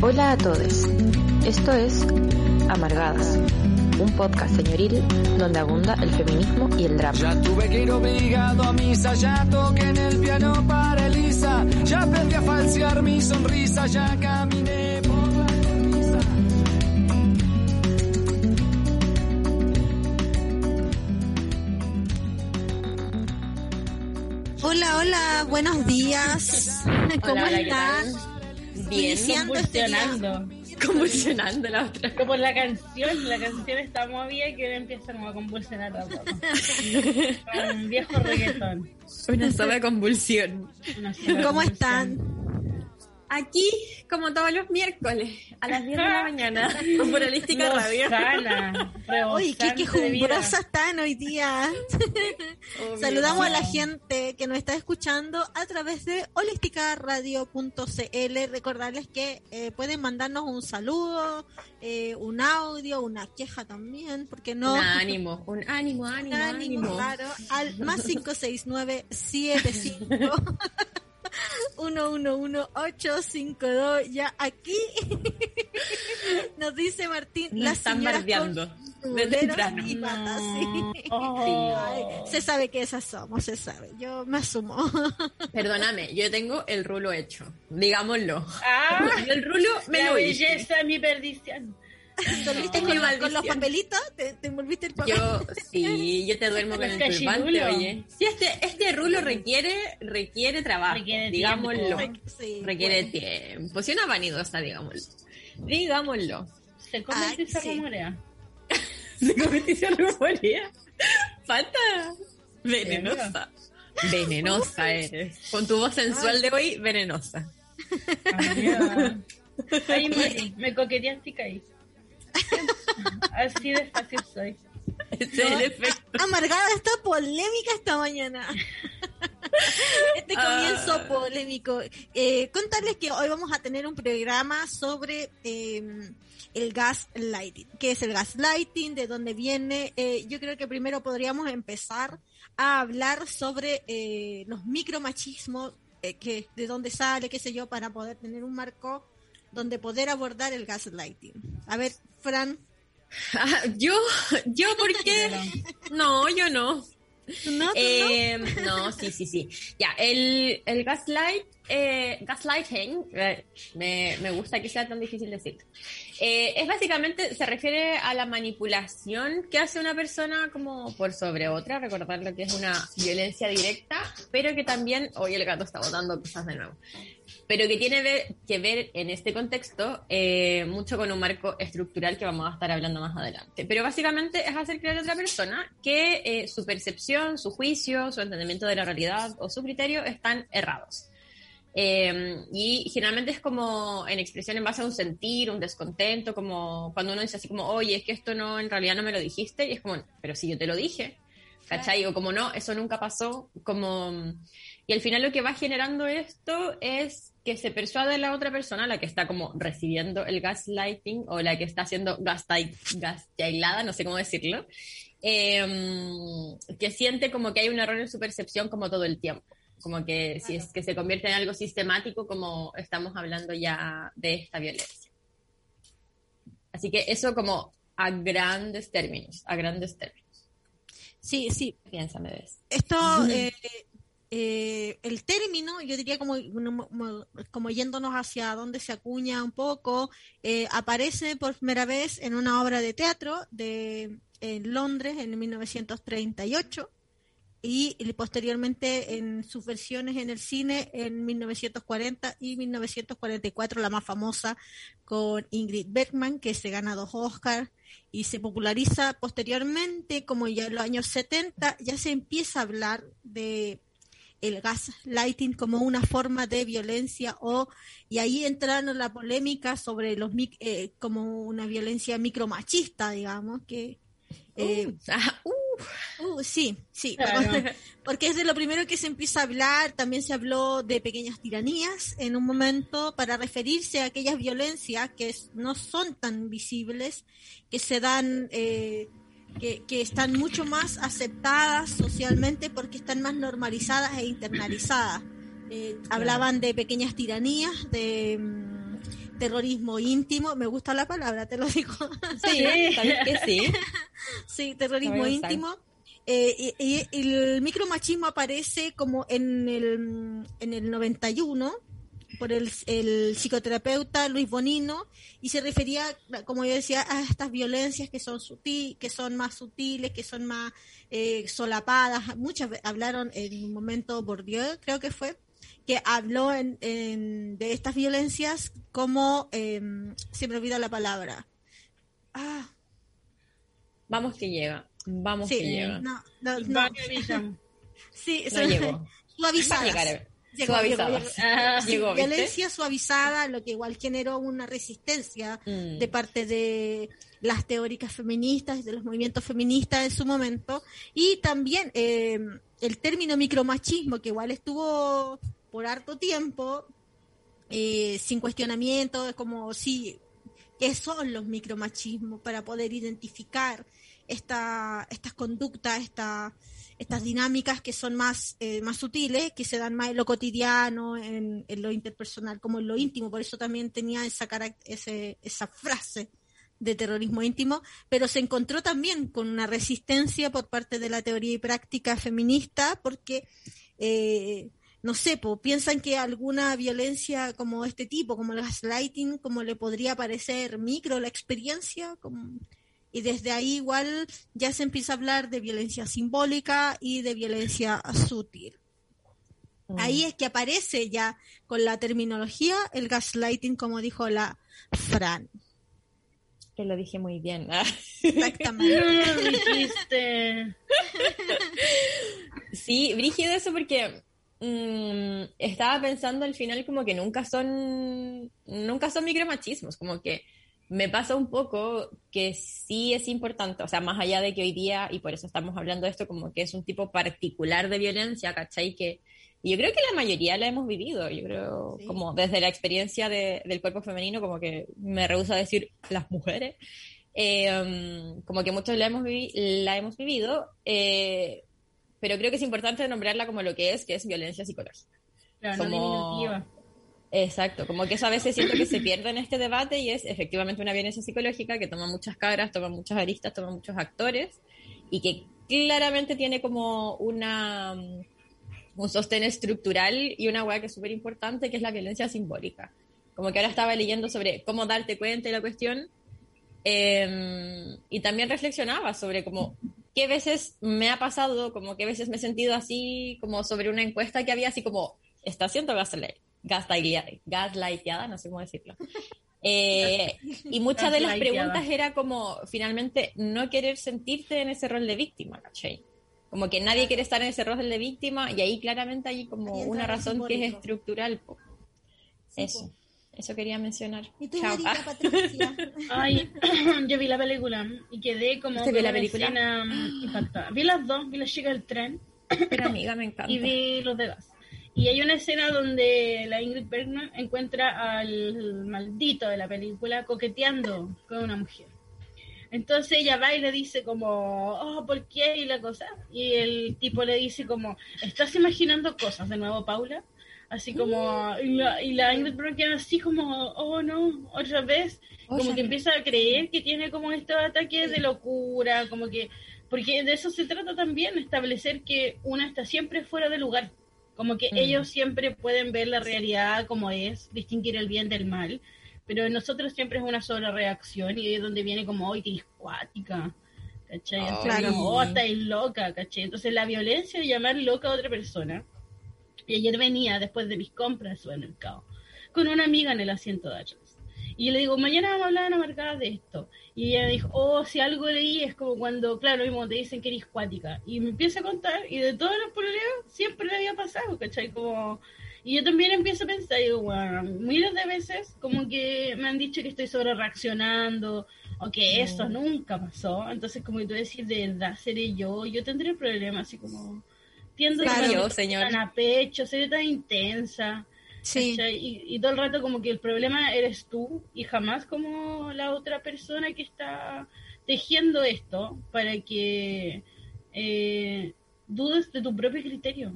Hola a todos. Esto es Amargadas, un podcast señoril donde abunda el feminismo y el drama. Ya tuve que ir obligado a misa, ya toqué en el piano para Elisa, ya aprendí a falsear mi sonrisa, ya caminé por la cornisa. Hola, hola, buenos días. ¿Cómo Hola, hola, ¿qué están? Bien, este convulsionando. Convulsionando la otra. Como la canción, la canción está movida y que empieza como a convulsionar a poco. Como un viejo reggaetón. Una sola convulsión. Una sola ¿Cómo convulsión. están? Aquí, como todos los miércoles, a las 10 de la mañana, por Holística Radio. Uy, qué quejumbrosa están hoy día. Saludamos a la gente que nos está escuchando a través de holisticaradio.cl. Recordarles que eh, pueden mandarnos un saludo, eh, un audio, una queja también, porque no. Un ánimo, un ánimo, ánimo, ánimo, ánimo. claro, al más 569 75 111852 ya aquí nos dice Martín las están bardeando con de boleros temprano. y patas, sí. No. Oh. Ay, se sabe que esas somos, se sabe. Yo me asumo. Perdóname, yo tengo el rulo hecho, digámoslo. Ah, el rulo me la lo hice. belleza, mi perdición. ¿Dormiste Mi con, con los papelitos? ¿Te, te envolviste el papel? Yo, sí, yo te duermo con El turbante, oye. Sí, este, este rulo requiere, requiere trabajo, Requiere digámoslo. tiempo. Sí, requiere bueno. tiempo. Sí, una vanidosa, digámoslo. Digámoslo. Se come Ay, y se sí. rumorea. Se competición rumorea. Falta. Venenosa. Venenosa eres. Con tu voz sensual de hoy, venenosa. Ahí me, me coqueteaste y caí. Así de fácil soy. Ese es el efecto. Amargada está polémica esta mañana. Este comienzo Ah. polémico. Eh, contarles que hoy vamos a tener un programa sobre eh, el gaslighting. ¿Qué es el gaslighting? ¿De dónde viene? Eh, yo creo que primero podríamos empezar a hablar sobre eh, los micromachismos, eh, que, de dónde sale, qué sé yo, para poder tener un marco donde poder abordar el gaslighting. A ver, Fran, Ah, yo, yo, ¿por qué? No, yo no. ¿tú no? ¿Tú no? Eh, no, sí, sí, sí. Ya, el, el gaslight, eh, gaslighting, eh, me, me gusta que sea tan difícil decir. Eh, es básicamente, se refiere a la manipulación que hace una persona como por sobre otra, recordar lo que es una violencia directa, pero que también, hoy el gato está botando cosas de nuevo, pero que tiene ve- que ver en este contexto eh, mucho con un marco estructural que vamos a estar hablando más adelante. Pero básicamente es hacer creer a otra persona que eh, su percepción, su juicio, su entendimiento de la realidad o su criterio están errados. Eh, y generalmente es como en expresión en base a un sentir, un descontento, como cuando uno dice así como, oye, es que esto no, en realidad no me lo dijiste, y es como, pero si yo te lo dije, ¿cachai? O como no, eso nunca pasó, como... Y al final lo que va generando esto es que se persuade la otra persona, la que está como recibiendo el gaslighting o la que está siendo gaslight, gaslightada, no sé cómo decirlo, eh, que siente como que hay un error en su percepción como todo el tiempo. Como que si es que se convierte en algo sistemático, como estamos hablando ya de esta violencia. Así que eso como a grandes términos, a grandes términos. Sí, sí, Piénsame, ves. Esto, eh, eh, el término, yo diría como, como, yéndonos hacia donde se acuña un poco, eh, aparece por primera vez en una obra de teatro de en Londres en 1938 y, y posteriormente en sus versiones en el cine en 1940 y 1944, la más famosa con Ingrid Bergman, que se gana dos Oscars y se populariza posteriormente, como ya en los años 70, ya se empieza a hablar de el gaslighting como una forma de violencia o y ahí entraron la polémica sobre los mic- eh, como una violencia micromachista digamos que eh, Ah, uh, Uh, sí, sí, Claro. porque es de lo primero que se empieza a hablar, también se habló de pequeñas tiranías en un momento para referirse a aquellas violencias que no son tan visibles, que se dan, eh, que, que están mucho más aceptadas socialmente porque están más normalizadas e internalizadas. Eh, Hablaban de pequeñas tiranías, de, mm, terrorismo íntimo, me gusta la palabra, te lo digo. Sí, ¿sabes que sí? Sí, terrorismo íntimo. Eh, y, y el micromachismo aparece como en el, en el 91 por el, el psicoterapeuta Luis Bonino y se refería, como yo decía, a estas violencias que son sutil, que son más sutiles, que son más eh, solapadas. Muchas hablaron en un momento Bourdieu, creo que fue, que habló en, en- de estas violencias como, eh, se me olvida la palabra. Ah, Vamos que llega, vamos sí, que llega. no, no, no. Sí, No se- llegó. suavizadas. Llegó, suavizadas. llegó, Ah, violencia suavizada, lo que igual generó una resistencia Mm. de parte de las teóricas feministas, de los movimientos feministas en su momento, y también eh, el término micromachismo, que igual estuvo por harto tiempo, eh, sin cuestionamiento, es como si, ¿qué son los micromachismos? Para poder identificar esta, estas conductas, esta, estas dinámicas que son más, eh, más sutiles, que se dan más en lo cotidiano, en, lo interpersonal, como en lo íntimo. Por eso también tenía esa, ese, esa frase de terrorismo íntimo, pero se encontró también con una resistencia por parte de la teoría y práctica feminista, porque, eh, no sé, po, piensan que alguna violencia como este tipo, como el gaslighting, como le podría parecer micro la experiencia, como y desde ahí igual ya se empieza a hablar de violencia simbólica y de violencia sutil. Mm. Ahí es que aparece ya con la terminología el gaslighting, como dijo la Fran. Que lo dije muy bien. Exactamente. No lo dijiste. Sí, brígido eso porque mm, estaba pensando al final como que nunca son, nunca son micromachismos, como que me pasa un poco que sí es importante, o sea, más allá de que hoy día, y por eso estamos hablando de esto, como que es un tipo particular de violencia, ¿cachai? Que y yo creo que la mayoría la hemos vivido, yo creo, Sí. como desde la experiencia de- del cuerpo femenino, como que me rehúso a decir las mujeres, eh, um, como que muchos la hemos, vivi- la hemos vivido, eh, pero creo que es importante nombrarla como lo que es, que es violencia psicológica. Claro, no Como- diminutiva. Exacto, como que eso a veces siento que se pierde en este debate y es efectivamente una violencia psicológica que toma muchas caras, toma muchas aristas, toma muchos actores y que claramente tiene como una mm, un sostén estructural y una hueá que es súper importante que es la violencia simbólica. Como que ahora estaba leyendo sobre cómo darte cuenta de la cuestión eh, y también reflexionaba sobre como qué veces me ha pasado, como qué veces me he sentido así, como sobre una encuesta que había así como, está gaslight, gaslight, gaslighteada, no sé cómo decirlo. Eh, y muchas de las preguntas era como, finalmente, no querer sentirte en ese rol de víctima, ¿cachai? Como que nadie quiere estar en ese rol de víctima y ahí claramente hay como una razón que es estructural. po. Eso, eso quería mencionar. ¿Y tú, Chao. Marita Patricia? Ay, yo vi la película y quedé como ¿Usted con la una película? impactada. Vi las dos, vi la chica del tren Pero amiga, me encanta. y vi los de gas. Y hay una escena donde la Ingrid Bergman encuentra al maldito de la película coqueteando con una mujer. Entonces ella va y le dice como, oh, ¿por qué? Y la cosa. Y el tipo le dice como, ¿estás imaginando cosas de nuevo, Paula? Así como, y la, y la Ingrid Bergman queda así como, oh no, otra vez. Como Oye, que empieza a creer que tiene como estos ataques de locura, como que, porque de eso se trata también, establecer que una está siempre fuera de lugar. Como que Mm. ellos siempre pueden ver la realidad como es, distinguir el bien del mal, pero en nosotros siempre es una sola reacción y ahí es donde viene como, hoy te cuática, ¿cachai? Ay. Entonces, como, oh, estáis loca, ¿cachai? Entonces la violencia de llamar loca a otra persona, y ayer venía después de mis compras al supermercado, con una amiga en el asiento de atrás. Y yo le digo, mañana vamos a hablar en Amargada de esto. Y ella dijo, oh, si algo leí es como cuando, claro, mismo te dicen que eres cuática. Y me empieza a contar, y de todos los problemas siempre le había pasado, ¿cachai? Como... Y yo también empiezo a pensar, digo, bueno, miles de veces como que me han dicho que estoy sobre reaccionando, o que eso nunca pasó. Entonces, como tú decís, de verdad, seré yo, yo tendré problemas, así como... Tiendo Claro. a señor. tan a pecho, seré tan intensa. Sí. Y, y todo el rato como que el problema eres tú y jamás como la otra persona que está tejiendo esto para que eh, dudes de tu propio criterio,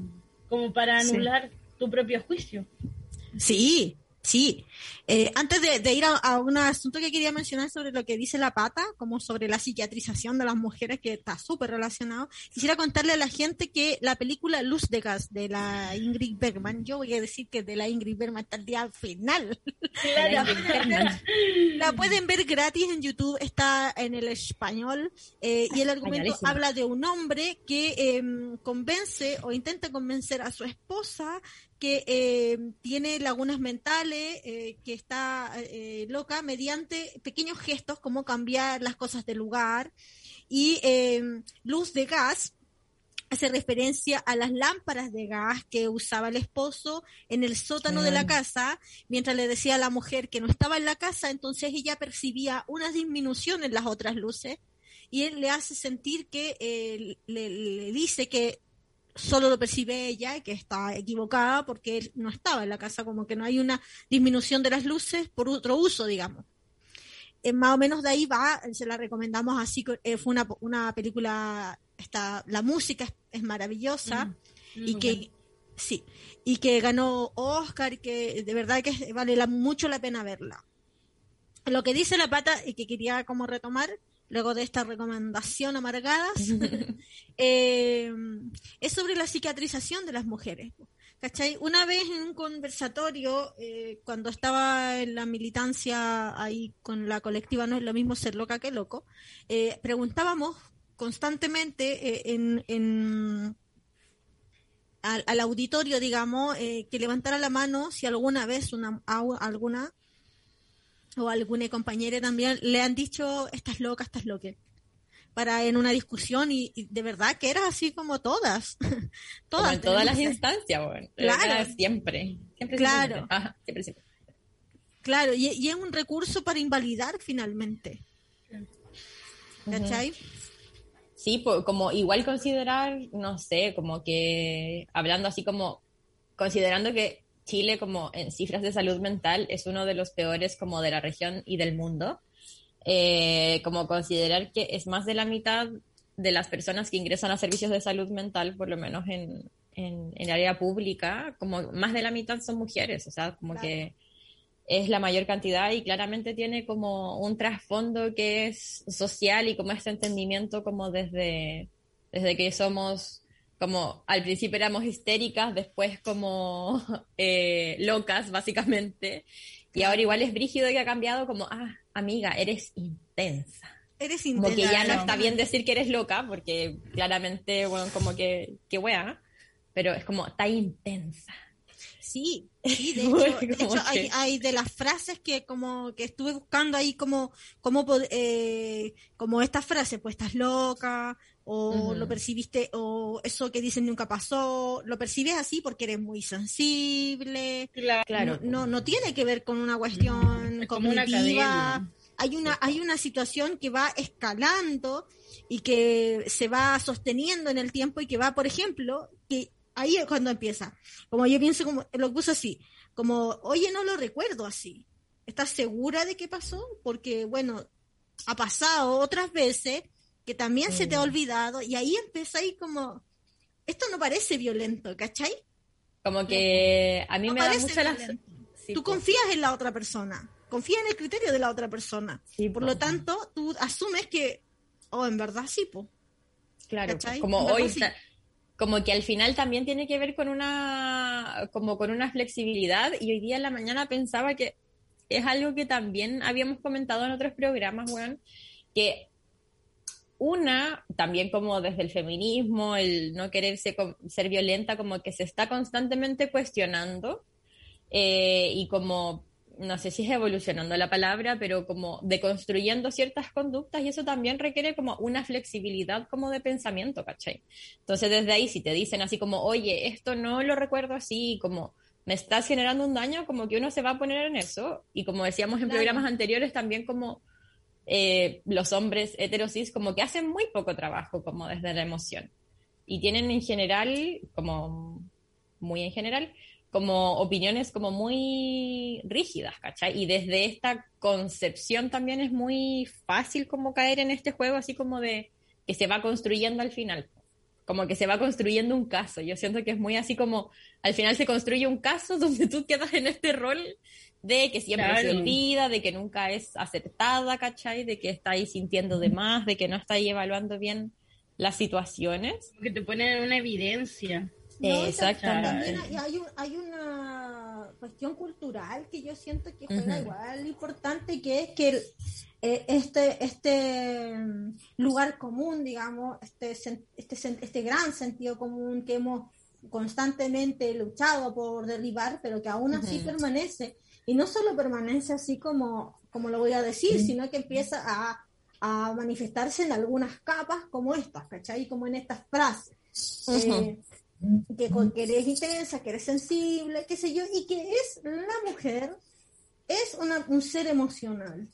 como para Sí. anular tu propio juicio. Sí, Sí, eh, antes de, ir a, un asunto que quería mencionar sobre lo que dice la pata, como sobre la psiquiatrización de las mujeres, que está súper relacionado, quisiera contarle a la gente que la película Luz de Gas de la Ingrid Bergman, yo voy a decir que de la Ingrid Bergman hasta el día final, la, pueden ver gratis en YouTube, está en el español, eh, y el argumento habla de un hombre que em, convence o intenta convencer a su esposa que eh, tiene lagunas mentales, eh, que está eh, loca, mediante pequeños gestos como cambiar las cosas de lugar. Y luz de gas hace referencia a las lámparas de gas que usaba el esposo en el sótano de la casa, mientras le decía a la mujer que no estaba en la casa, entonces ella percibía una disminución en las otras luces y él le hace sentir que le dice que solo lo percibe ella y que está equivocada porque él no estaba en la casa, como que no hay una disminución de las luces por otro uso, digamos. Eh, más o menos de ahí va, se la recomendamos así, eh, fue una, una, película, está, la música es, maravillosa mm, y que sí, y que ganó Oscar, que de verdad que vale mucho la pena verla. Lo que dice la pata y que quería como retomar luego de esta recomendación amargadas, eh, es sobre la psiquiatrización de las mujeres. ¿Cachai? Una vez en un conversatorio, eh, cuando estaba en la militancia ahí con la colectiva No es lo mismo ser loca que loco, eh, preguntábamos constantemente en, al, auditorio, digamos, que levantara la mano si alguna vez una, alguna o alguna compañera también le han dicho, estás loca, estás loca, para en una discusión y, de verdad que era así como todas. todas como en todas las instancias, bueno. Claro. Siempre. Siempre, claro. Siempre. Claro, y, es un recurso para invalidar finalmente. ¿Cachai? Sí, pues, como igual considerar, no sé, como que hablando así como considerando que Chile como en cifras de salud mental es uno de los peores como de la región y del mundo. Eh, como considerar que es más de la mitad de las personas que ingresan a servicios de salud mental, por lo menos en, en, el área pública, como más de la mitad son mujeres, o sea, como que es la mayor cantidad y claramente tiene como un trasfondo que es social y como este entendimiento como desde, desde que somos como al principio éramos histéricas, después como eh, locas, básicamente. Y ahora igual es brígido y ha cambiado como, ah, amiga, eres intensa. Eres intensa. Como que ya no está bien decir que eres loca, porque claramente, bueno, como que, que wea, pero es como, está intensa. Sí, sí, de hecho, hay, de las frases que como que estuve buscando ahí como, como, eh, como esta frase, pues estás loca, o lo percibiste, o eso que dicen nunca pasó, lo percibes así porque eres muy sensible. Claro. No, no, tiene que ver con una cuestión cognitiva. hay una, hay una situación que va escalando y que se va sosteniendo en el tiempo y que va, por ejemplo, que ahí es cuando empieza. Como yo pienso, como lo puse así, como, oye, no lo recuerdo así. ¿Estás segura de qué pasó? Porque, bueno, ha pasado otras veces que también se te ha mm. olvidado y ahí empieza ahí como, esto no parece violento, ¿cachai? Como que a mí me da mucha la... tú confías en la otra persona, confías en el criterio de la otra persona. Por lo tanto, tú asumes que, oh, en verdad sí, po. Claro, como hoy, como que al final también tiene que ver con una, como con una flexibilidad y hoy día en la mañana pensaba que es algo que también habíamos comentado en otros programas, weón, que una, también como desde el feminismo, el no querer ser, violenta, como que se está constantemente cuestionando eh, y como, no sé si es evolucionando la palabra, pero como deconstruyendo ciertas conductas y eso también requiere como una flexibilidad como de pensamiento, ¿cachai? Entonces desde ahí si te dicen así como, oye, esto no lo recuerdo así, como me estás generando un daño, como que uno se va a poner en eso y como decíamos en programas anteriores también como eh, los hombres heterosis como que hacen muy poco trabajo como desde la emoción y tienen en general, como muy en general, como opiniones como muy rígidas, ¿cachai? Y desde esta concepción también es muy fácil como caer en este juego así como de que se va construyendo al final. como que se va construyendo un caso. Yo siento que es muy así como, al final se construye un caso donde tú quedas en este rol de que siempre se olvida, de que nunca es aceptada, ¿cachai? De que está ahí sintiendo de más, de que no está ahí evaluando bien las situaciones. Que te ponen una evidencia. Exactamente. hay, hay, una cuestión cultural que yo siento que juega igual importante, que es que eh, este, este mm, lugar común, digamos, este, este, este gran sentido común que hemos constantemente luchado por derribar, pero que aún así permanece. Y no solo permanece así como, como lo voy a decir, sino que empieza a, a, manifestarse en algunas capas como estas, ¿cachai? Como en estas frases. Eh, que, que eres intensa, que eres sensible, qué sé yo, y que es la mujer, es una, un ser emocional,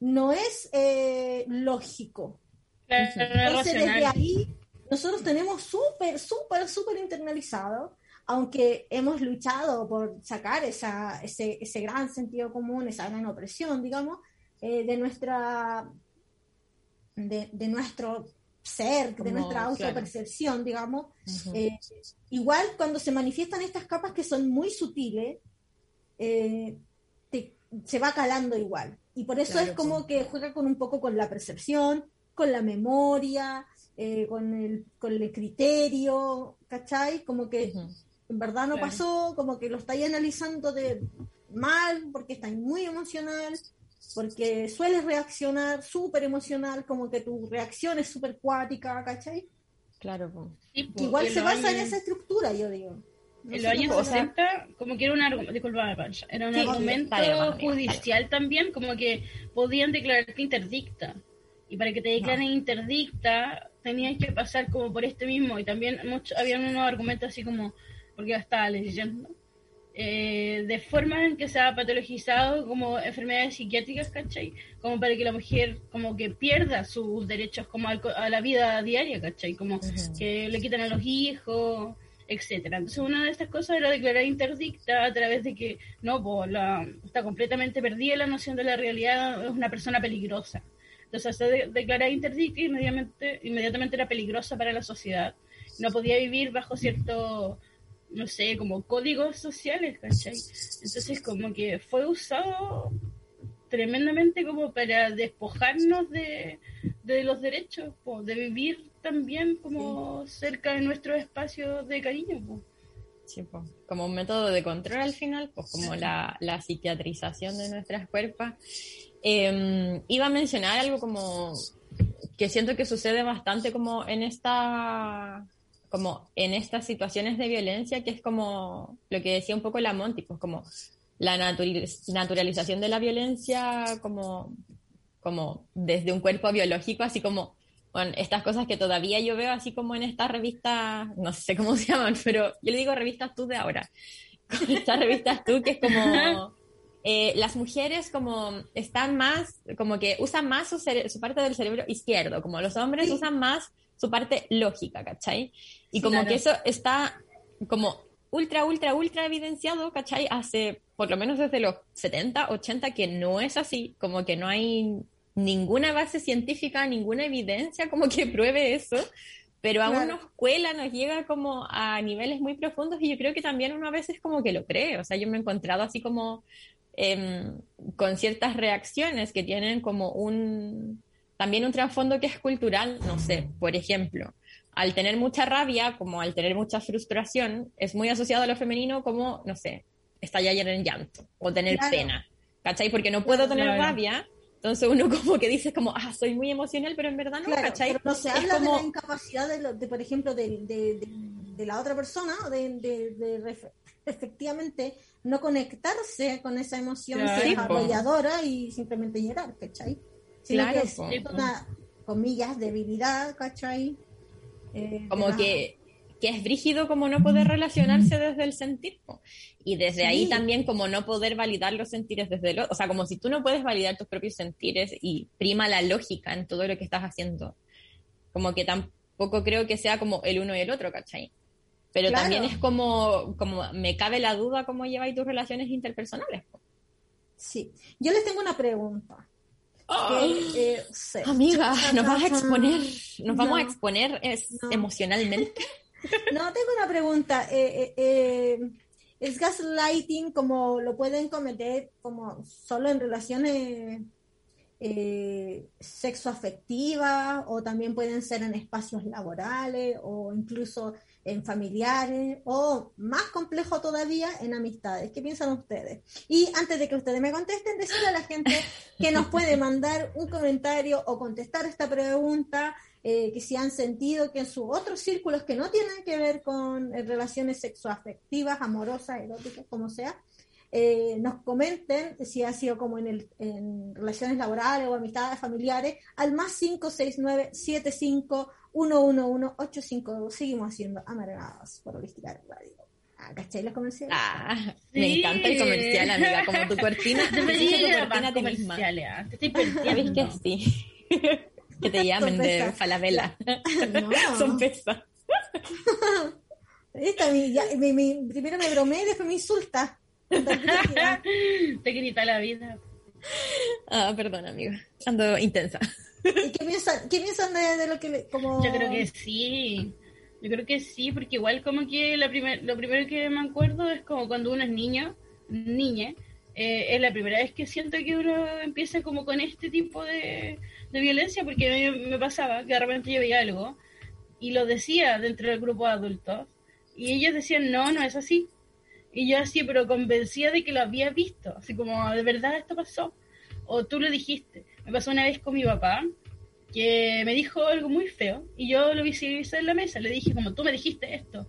no es eh, lógico. Entonces, desde ahí, nosotros tenemos súper, súper, súper internalizado, aunque hemos luchado por sacar esa, ese, ese gran sentido común, esa gran opresión, digamos, eh, de nuestra de, de, nuestro ser, de nuestra autopercepción, digamos. Eh, igual cuando se manifiestan estas capas que son muy sutiles, eh, se va calando igual. Y por eso es como que juega con un poco con la percepción, con la memoria, eh, con, el, con el criterio, ¿cachai? Como que en verdad no pasó, como que lo estáis analizando de mal, porque estáis muy emocional, porque sueles reaccionar súper emocional, como que tu reacción es súper cuática, ¿cachai? Claro. Igual se basa en esa estructura, yo digo. en los años 60, como que era un argumento, era un argumento judicial también, como que podían declararte interdicta. Y para que te declaren interdicta, tenías que pasar como por este mismo. Y también mucho, habían unos argumentos así como, porque ya estaba leyendo, eh, de forma en que se ha patologizado como enfermedades psiquiátricas, ¿cachai? Como para que la mujer como que pierda sus derechos como a la vida diaria, ¿cachai? Como que le quitan a los hijos, etcétera. Entonces una de estas cosas era declarar interdicta a través de que no, pues la, está completamente perdida la noción de la realidad, es una persona peligrosa. Entonces se declaraba interdicta y inmediatamente, inmediatamente era peligrosa para la sociedad. No podía vivir bajo cierto no sé, como códigos sociales, ¿cachai? Entonces como que fue usado tremendamente como para despojarnos de, los derechos, de vivir también como cerca de nuestros espacios de cariño. Sí, como un método de control al final, pues como la, la psiquiatrización de nuestras cuerpos. Em, iba a mencionar algo como que siento que sucede bastante como en esta como en estas situaciones de violencia, que es como lo que decía un poco la Monty, pues como la naturalización de la violencia como, como desde un cuerpo biológico, así como bueno, estas cosas que todavía yo veo así como en estas revistas, no sé cómo se llaman, pero yo le digo revistas tú de ahora, estas revistas tú que es como... Eh, las mujeres como están más, como que usan más su, su, parte del cerebro izquierdo, como los hombres usan más su parte lógica, ¿cachai? Y como que eso está como ultra, ultra, ultra evidenciado, ¿cachai? Hace por lo menos desde los 70, 80 que no es así, como que no hay ninguna base científica, ninguna evidencia como que pruebe eso, pero aún nos cuela, nos llega como a niveles muy profundos y yo creo que también uno a veces como que lo cree, o sea, yo me he encontrado así como em, con ciertas reacciones que tienen como un, también un trasfondo que es cultural, no sé, por ejemplo, al tener mucha rabia, como al tener mucha frustración, es muy asociado a lo femenino como, no sé, estallar en llanto o tener pena, ¿cachai? Porque no puedo tener rabia, entonces uno como que dice como, ah, soy muy emocional, pero en verdad no, ¿cachai? Pero no se habla de la incapacidad, de, por ejemplo, de, la otra persona, de, efectivamente no conectarse con esa emoción desarrolladora y simplemente llorar, ¿cachai? Claro, que es una, comillas, debilidad, ¿cachai? Eh, como que, que, es brígido como no poder relacionarse desde el sentir. Y desde ahí también como no poder validar los sentires desde el O sea, como si tú no puedes validar tus propios sentires y prima la lógica en todo lo que estás haciendo. Como que tampoco creo que sea como el uno y el otro, ¿cachai? Pero también es como, como me cabe la duda cómo lleváis tus relaciones interpersonales. Sí, yo les tengo una pregunta. Que, eh, sí. Amiga, nos vas a exponer, nos vamos a No. exponer es- No. emocionalmente. No, tengo una pregunta. Eh, eh, eh, ¿Es gaslighting como lo pueden cometer como solo en relaciones eh, sexoafectivas o también pueden ser en espacios laborales o incluso en familiares o más complejo todavía en amistades? ¿Qué piensan ustedes? Y antes de que ustedes me contesten, decirle a la gente que nos puede mandar un comentario o contestar esta pregunta eh, que si han sentido que en sus otros círculos que no tienen que ver con eh, relaciones sexoafectivas, amorosas, eróticas, como sea, eh, nos comenten si ha sido como en, el, en relaciones laborales o amistades familiares al más 569-75-111-852. Seguimos haciendo amargados por Holística Radio. Ah, ¿Cachai los comerciales? Ah, Sí. Me encanta el comercial, amiga, como tu cortina. Debería tu cortina a ti misma. Te estoy ¿Sabes perdiendo. que sí? que te llamen de. Falabella. No. Son pesas. Esta, mi- ya- mi- mi- primero me bromeé y después me insulta. Te grita la vida. Ah, perdón, amiga. Ando intensa. ¿Y qué piensan, qué piensan de, de lo que le, como Yo creo que sí. Yo creo que sí, porque igual como que la primer, lo primero que me acuerdo es como cuando uno es niño, niña, eh, es la primera vez que siento que uno empieza como con este tipo de, de violencia, porque a mí me pasaba que de repente yo veía algo y lo decía dentro del grupo de adultos y ellos decían, no, no es así. Y yo así, pero convencida de que lo había visto, así como, de verdad esto pasó. O tú lo dijiste. Me pasó una vez con mi papá, que me dijo algo muy feo y yo lo visibilicé en la mesa. Le dije, como tú me dijiste esto.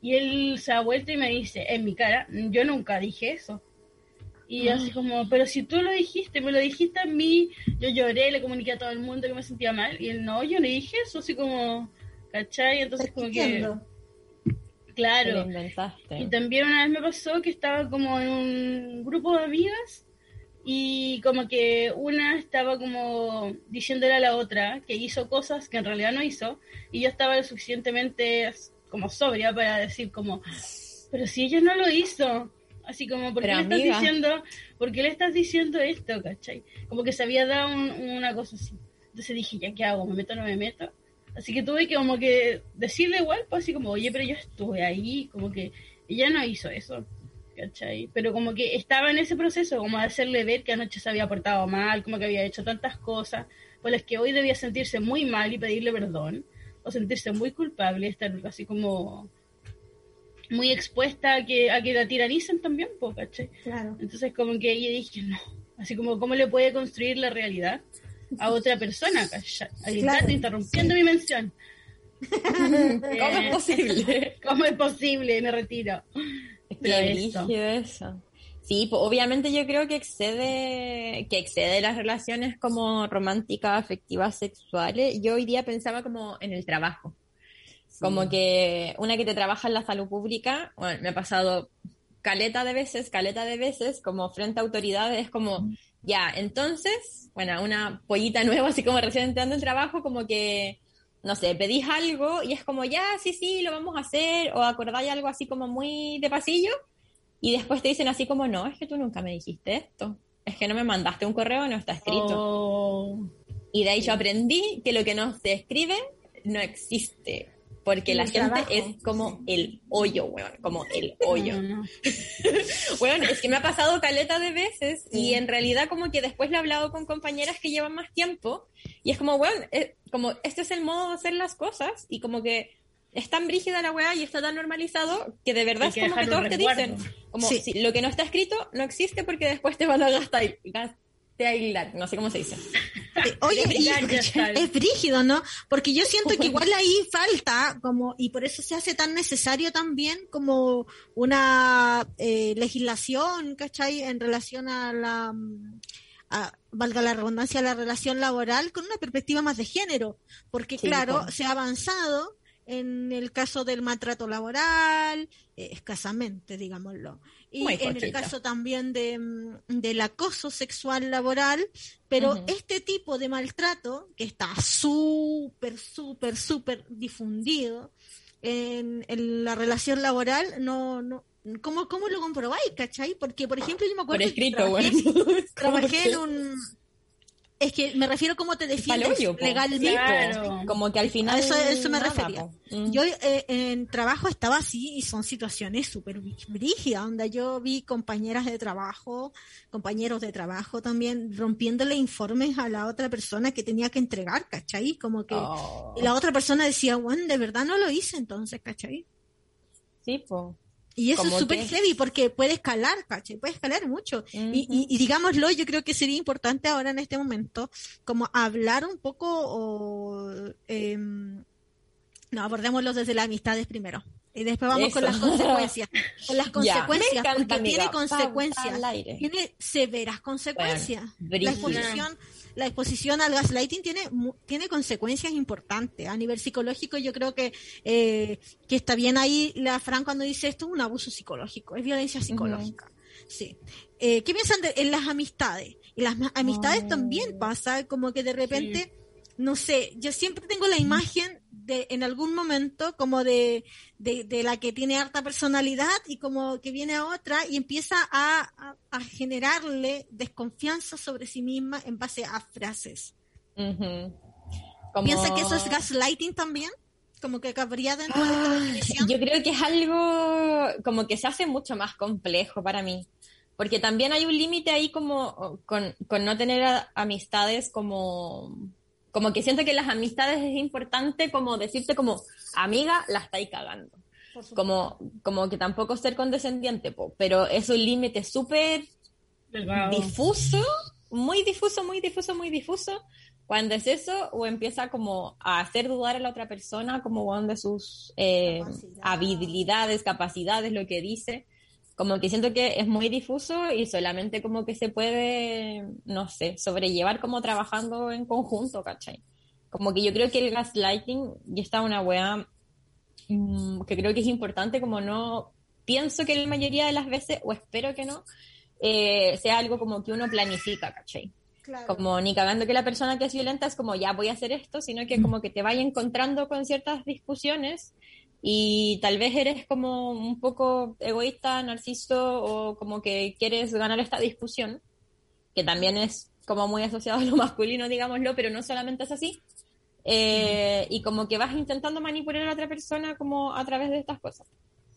Y él se da vuelta y me dice, en mi cara, yo nunca dije eso. Y yo así como, pero si tú lo dijiste, me lo dijiste a mí, yo lloré, le comuniqué a todo el mundo que me sentía mal. Y él, no, yo no dije eso, así como, ¿cachai? Entonces como que, claro. lo inventaste. Y también una vez me pasó que estaba como en un grupo de amigas y como que una estaba como diciéndole a la otra que hizo cosas que en realidad no hizo y yo estaba lo suficientemente como sobria para decir como, pero si ella no lo hizo, así como, ¿por qué Pero, le estás amiga. diciendo, por qué le estás diciendo esto, cachai? Como que se había dado un- una cosa así. Entonces dije, ¿ya qué hago? ¿Me meto o no me meto? Así que tuve que como que decirle igual, pues así como, oye, pero yo estuve ahí, como que ella no hizo eso, ¿cachai? Pero como que estaba en ese proceso, como de hacerle ver que anoche se había portado mal, como que había hecho tantas cosas, por las que hoy debía sentirse muy mal y pedirle perdón, o sentirse muy culpable, estar así como muy expuesta a que, a que la tiranicen también, pues, ¿cachai? Claro. Entonces como que ella dije, no, así como, ¿cómo le puede construir la realidad a otra persona? Claro. interrumpiendo mi mención. ¿Cómo es posible? ¿Cómo es posible? Me retiro. Pero Qué eso. eso. Sí, pues obviamente yo creo que excede, que excede las relaciones como románticas, afectivas, sexuales. Yo hoy día pensaba como en el trabajo. Como que una que te trabaja en la salud pública, bueno, me ha pasado caleta de veces, caleta de veces, como frente a autoridades, como, ya, entonces, bueno, una pollita nueva, así como recién entrando en trabajo, como que, no sé, pedís algo y es como, ya, sí, sí, lo vamos a hacer, o acordáis algo así como muy de pasillo, y después te dicen así como, no, es que tú nunca me dijiste esto, es que no me mandaste un correo, no está escrito. Oh, Y de ahí yo aprendí que lo que no se escribe no existe. Porque la gente trabajo, es como el hoyo, weón, como el hoyo. no, no. Bueno, es que me ha pasado caleta de veces y Sí. en realidad como que después le he hablado con compañeras que llevan más tiempo y es como, bueno, como este es el modo de hacer las cosas y como que es tan brígida la weá y está tan normalizado que de verdad Hay es que como que todos te dicen, como Sí. si lo que no está escrito no existe porque después te van a gastar, gastear, no sé cómo se dice. Oye, y- es brígido, ¿no? Porque yo siento que igual ahí falta, como, y por eso se hace tan necesario también como una eh, legislación, ¿cachai? En relación a la, a- valga la redundancia, a la relación laboral con una perspectiva más de género. Porque Sí, claro, pues. se ha avanzado en el caso del maltrato laboral, eh, escasamente, digámoslo. Y Muy en el caso también de, mm, del acoso sexual laboral, pero este tipo de maltrato, que está súper, súper, súper difundido en, en la relación laboral, no, no, ¿cómo, cómo lo comprobáis, cachai? Porque, por ejemplo, yo me Por acuerdo que trabajé, bueno. trabajé en un es que me refiero a cómo te defiendes po. legalmente. Claro. Como que al final. A eso, a eso me nada, refería. Mm. Yo eh, en trabajo estaba así y son situaciones súper brígidas, donde yo vi compañeras de trabajo, compañeros de trabajo también, rompiéndole informes a la otra persona que tenía que entregar, ¿cachai? Como que Oh. la otra persona decía, bueno, de verdad no lo hice entonces, ¿cachai? Sí, po. Y eso es súper heavy porque puede escalar, ¿cachai? Puede escalar mucho. Y, y- y digámoslo, yo creo que sería importante ahora en este momento como hablar un poco o... em, no, abordémoslo desde las amistades primero. Y después vamos con las consecuencias. Con las consecuencias, encanta, porque amiga. tiene consecuencias. Tiene severas consecuencias. la brígida. exposición, la exposición al gaslighting tiene, tiene consecuencias importantes. A nivel psicológico, yo creo que, eh, que está bien ahí la Fran cuando dice esto es un abuso psicológico, es violencia psicológica. Sí. Eh, ¿Qué piensan de- en las amistades? Y las amistades Oh. también pasa, como que de repente, no sé, yo siempre tengo la imagen de en algún momento como de, de, de la que tiene harta personalidad y como que viene a otra y empieza a, a, a generarle desconfianza sobre sí misma en base a frases. Como- ¿Piensa que eso es gaslighting también? Como que cabría dentro de esta definición. Yo creo que es algo como que se hace mucho más complejo para mí. Porque también hay un límite ahí como con, con no tener a- amistades como... Como que siento que las amistades es importante como decirte como, amiga, la estáis cagando. Como, como que tampoco ser condescendiente, po, pero es un límite súper difuso, muy difuso, muy difuso, muy difuso. Cuando es eso, o empieza como a hacer dudar a la otra persona, como de sus eh, habilidades, capacidades, lo que dice. Como que siento que es muy difuso y solamente como que se puede, no sé, sobrellevar como trabajando en conjunto, ¿cachai? Como que yo creo que el gaslighting ya está una weá mm, que creo que es importante, como no pienso que la mayoría de las veces, o espero que no, eh, sea algo como que uno planifica, ¿cachai? Claro. Como ni cagando que la persona que es violenta es como ya voy a hacer esto, sino que como que te vaya encontrando con ciertas discusiones y tal vez eres como un poco egoísta, narciso o como que quieres ganar esta discusión, que también es como muy asociado a lo masculino, digámoslo, pero no solamente es así. Eh, y como que vas intentando manipular a la otra persona como a través de estas cosas.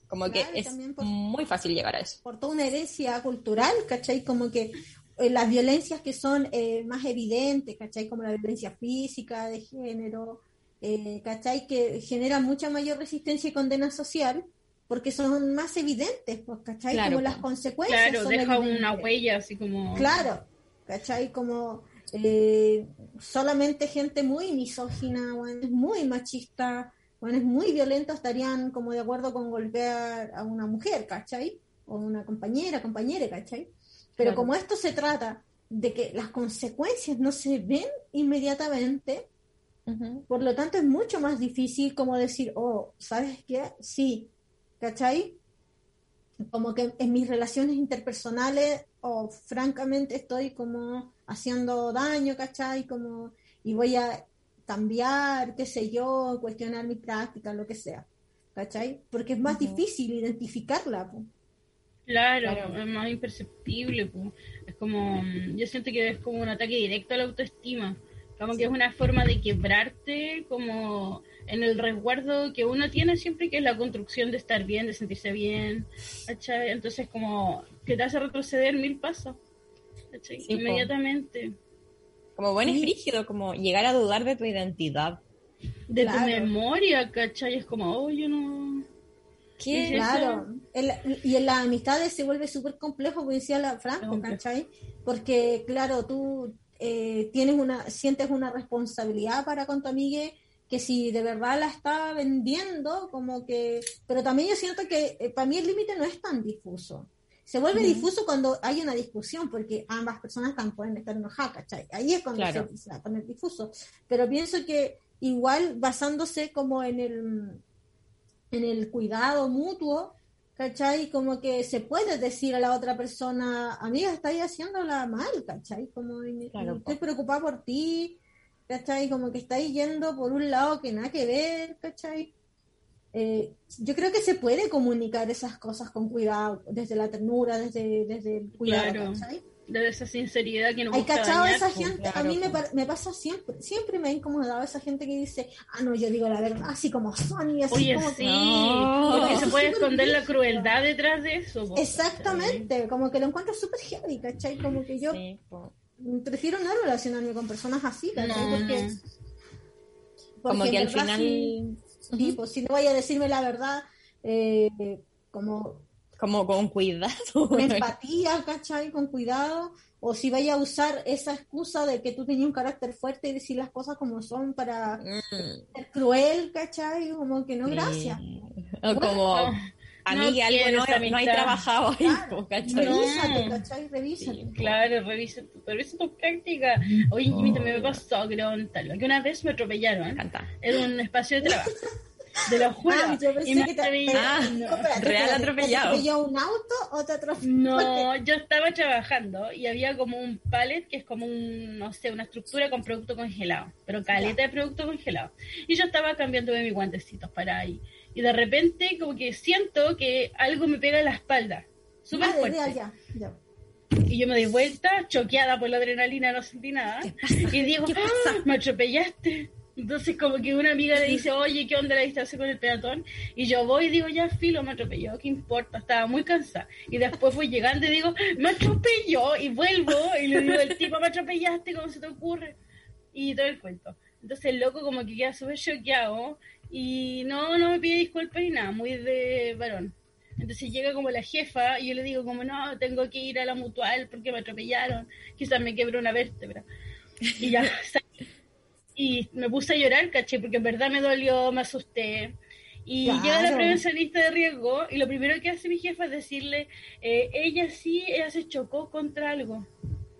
Como Claro, que es por- muy fácil llegar a eso. por toda una herencia cultural, ¿cachai? Como que eh, las violencias que son eh, más evidentes, ¿cachai? Como la violencia física, de género, eh, ¿cachai? Que generan mucha mayor resistencia y condena social porque son más evidentes, pues, ¿cachai? Claro, como las consecuencias Claro, son deja evidentes. una huella así como. Claro, ¿cachai? Como eh, solamente gente muy misógina, bueno, es muy machista, bueno, es muy violento, estarían como de acuerdo con golpear a una mujer, ¿cachai? O una compañera, compañera, ¿cachai? Pero Claro. como esto se trata de que las consecuencias no se ven inmediatamente, Por lo tanto es mucho más difícil como decir, oh, ¿sabes qué? Sí, ¿cachai? Como que en mis relaciones interpersonales, o francamente estoy como haciendo daño, ¿cachai? Como, y voy a cambiar, qué sé yo, cuestionar mi práctica, lo que sea, ¿cachai? Porque es más difícil identificarla, po. Claro, Claro. es más imperceptible. po. Es como, yo siento que es como un ataque directo a la autoestima. Como que es una forma de quebrarte como en el resguardo que uno tiene siempre, que es la construcción de estar bien, de sentirse bien. ¿cachai? Entonces como que te hace retroceder mil pasos. ¿cachai? Sí. Inmediatamente. Como buen es frígido, como llegar a dudar de tu identidad. De Claro. tu memoria, ¿cachai? Es como, oh, yo no... Claro, y en las amistades se vuelve súper complejo, como decía la Franco. ¿cachai? Porque, claro, tú eh, tienes una, sientes una responsabilidad para con tu amiga que si de verdad la está vendiendo, como que... Pero también yo siento que eh, para mí el límite no es tan difuso. Se vuelve Ujú. difuso cuando hay una discusión, porque ambas personas también pueden estar enojadas, ¿cachai? Ahí es cuando Claro. se, se va a poner difuso. Pero pienso que igual basándose como en el en el cuidado mutuo, ¿cachai? Como que se puede decir a la otra persona, amiga, estáis haciéndola mal, ¿cachai? Como Claro, estoy preocupada por ti, ¿cachai? Como que estáis yendo por un lado que nada que ver, ¿cachai? Eh, yo creo que se puede comunicar esas cosas con cuidado, desde la ternura, desde, desde el cuidado, Claro. ¿cachai? De esa sinceridad que no ¿Hay cachado a dañar, esa pues. gente? a mí me, pues. me pasa siempre, siempre me ha incomodado esa gente que dice, ah, no, yo digo la verdad, así como Sony, así Oye, como sí. No. porque se puede esconder la crueldad detrás de eso. po. Exactamente, como que lo encuentro súper heavy, ¿cachai? Como que yo Sí, prefiero no relacionarme con personas así, ¿cachai? No, porque, no. Como porque que al final. sí- sí, pues si no vaya a decirme la verdad, eh, como Como con cuidado. con empatía, ¿cachai? Con cuidado, o si vaya a usar esa excusa de que tú tenías un carácter fuerte y decir las cosas como son para Mm, ser cruel, ¿cachai? Como que no, gracias. O como, No, a no algo no, hay trabajado ahí, Claro. ¿cachai? Revísate, ¿cachai? Revísate. Sí. Claro, revisa, revisa tu práctica. Oye, Jimmy, también me pasó, contarlo, que una vez me Me atropellaron encanta. en un espacio de trabajo. Te lo juro. Ah, yo pensé y me que te, atreví- Ah, no. espérate, real espérate, atropellado. ¿te atropelló un auto o te atropelló? No, yo estaba trabajando y había como un pallet que es como un, no sé, una estructura con producto congelado, pero caleta de producto congelado. Y yo estaba cambiando de mis guantecitos para ahí. Y de repente como que siento que algo me pega en la espalda, súper fuerte. real, ya, ya. Y yo me di vuelta, choqueada por la adrenalina, no sentí nada. Y digo, "Ah, me atropellaste. Entonces como que una amiga le dice, oye, ¿qué onda la distancia con el peatón? Y yo voy y digo, ya, filo, me atropelló, ¿qué importa? Estaba muy cansada. Y después fui llegando y digo, me atropelló. Y vuelvo y le digo, el tipo, me atropellaste, ¿cómo se te ocurre? Y todo el cuento. Entonces el loco como que queda súper choqueado y no, no me pide disculpas ni nada, muy de varón. Entonces llega como la jefa y yo le digo como no, tengo que ir a la mutual porque me atropellaron, quizás me quebró una vértebra. Y ya. y me puse a llorar, caché, porque en verdad me dolió, me asusté. Y Claro. llega la prevencionista de riesgo y lo primero que hace mi jefa es decirle, eh, ella sí, ella se chocó contra algo.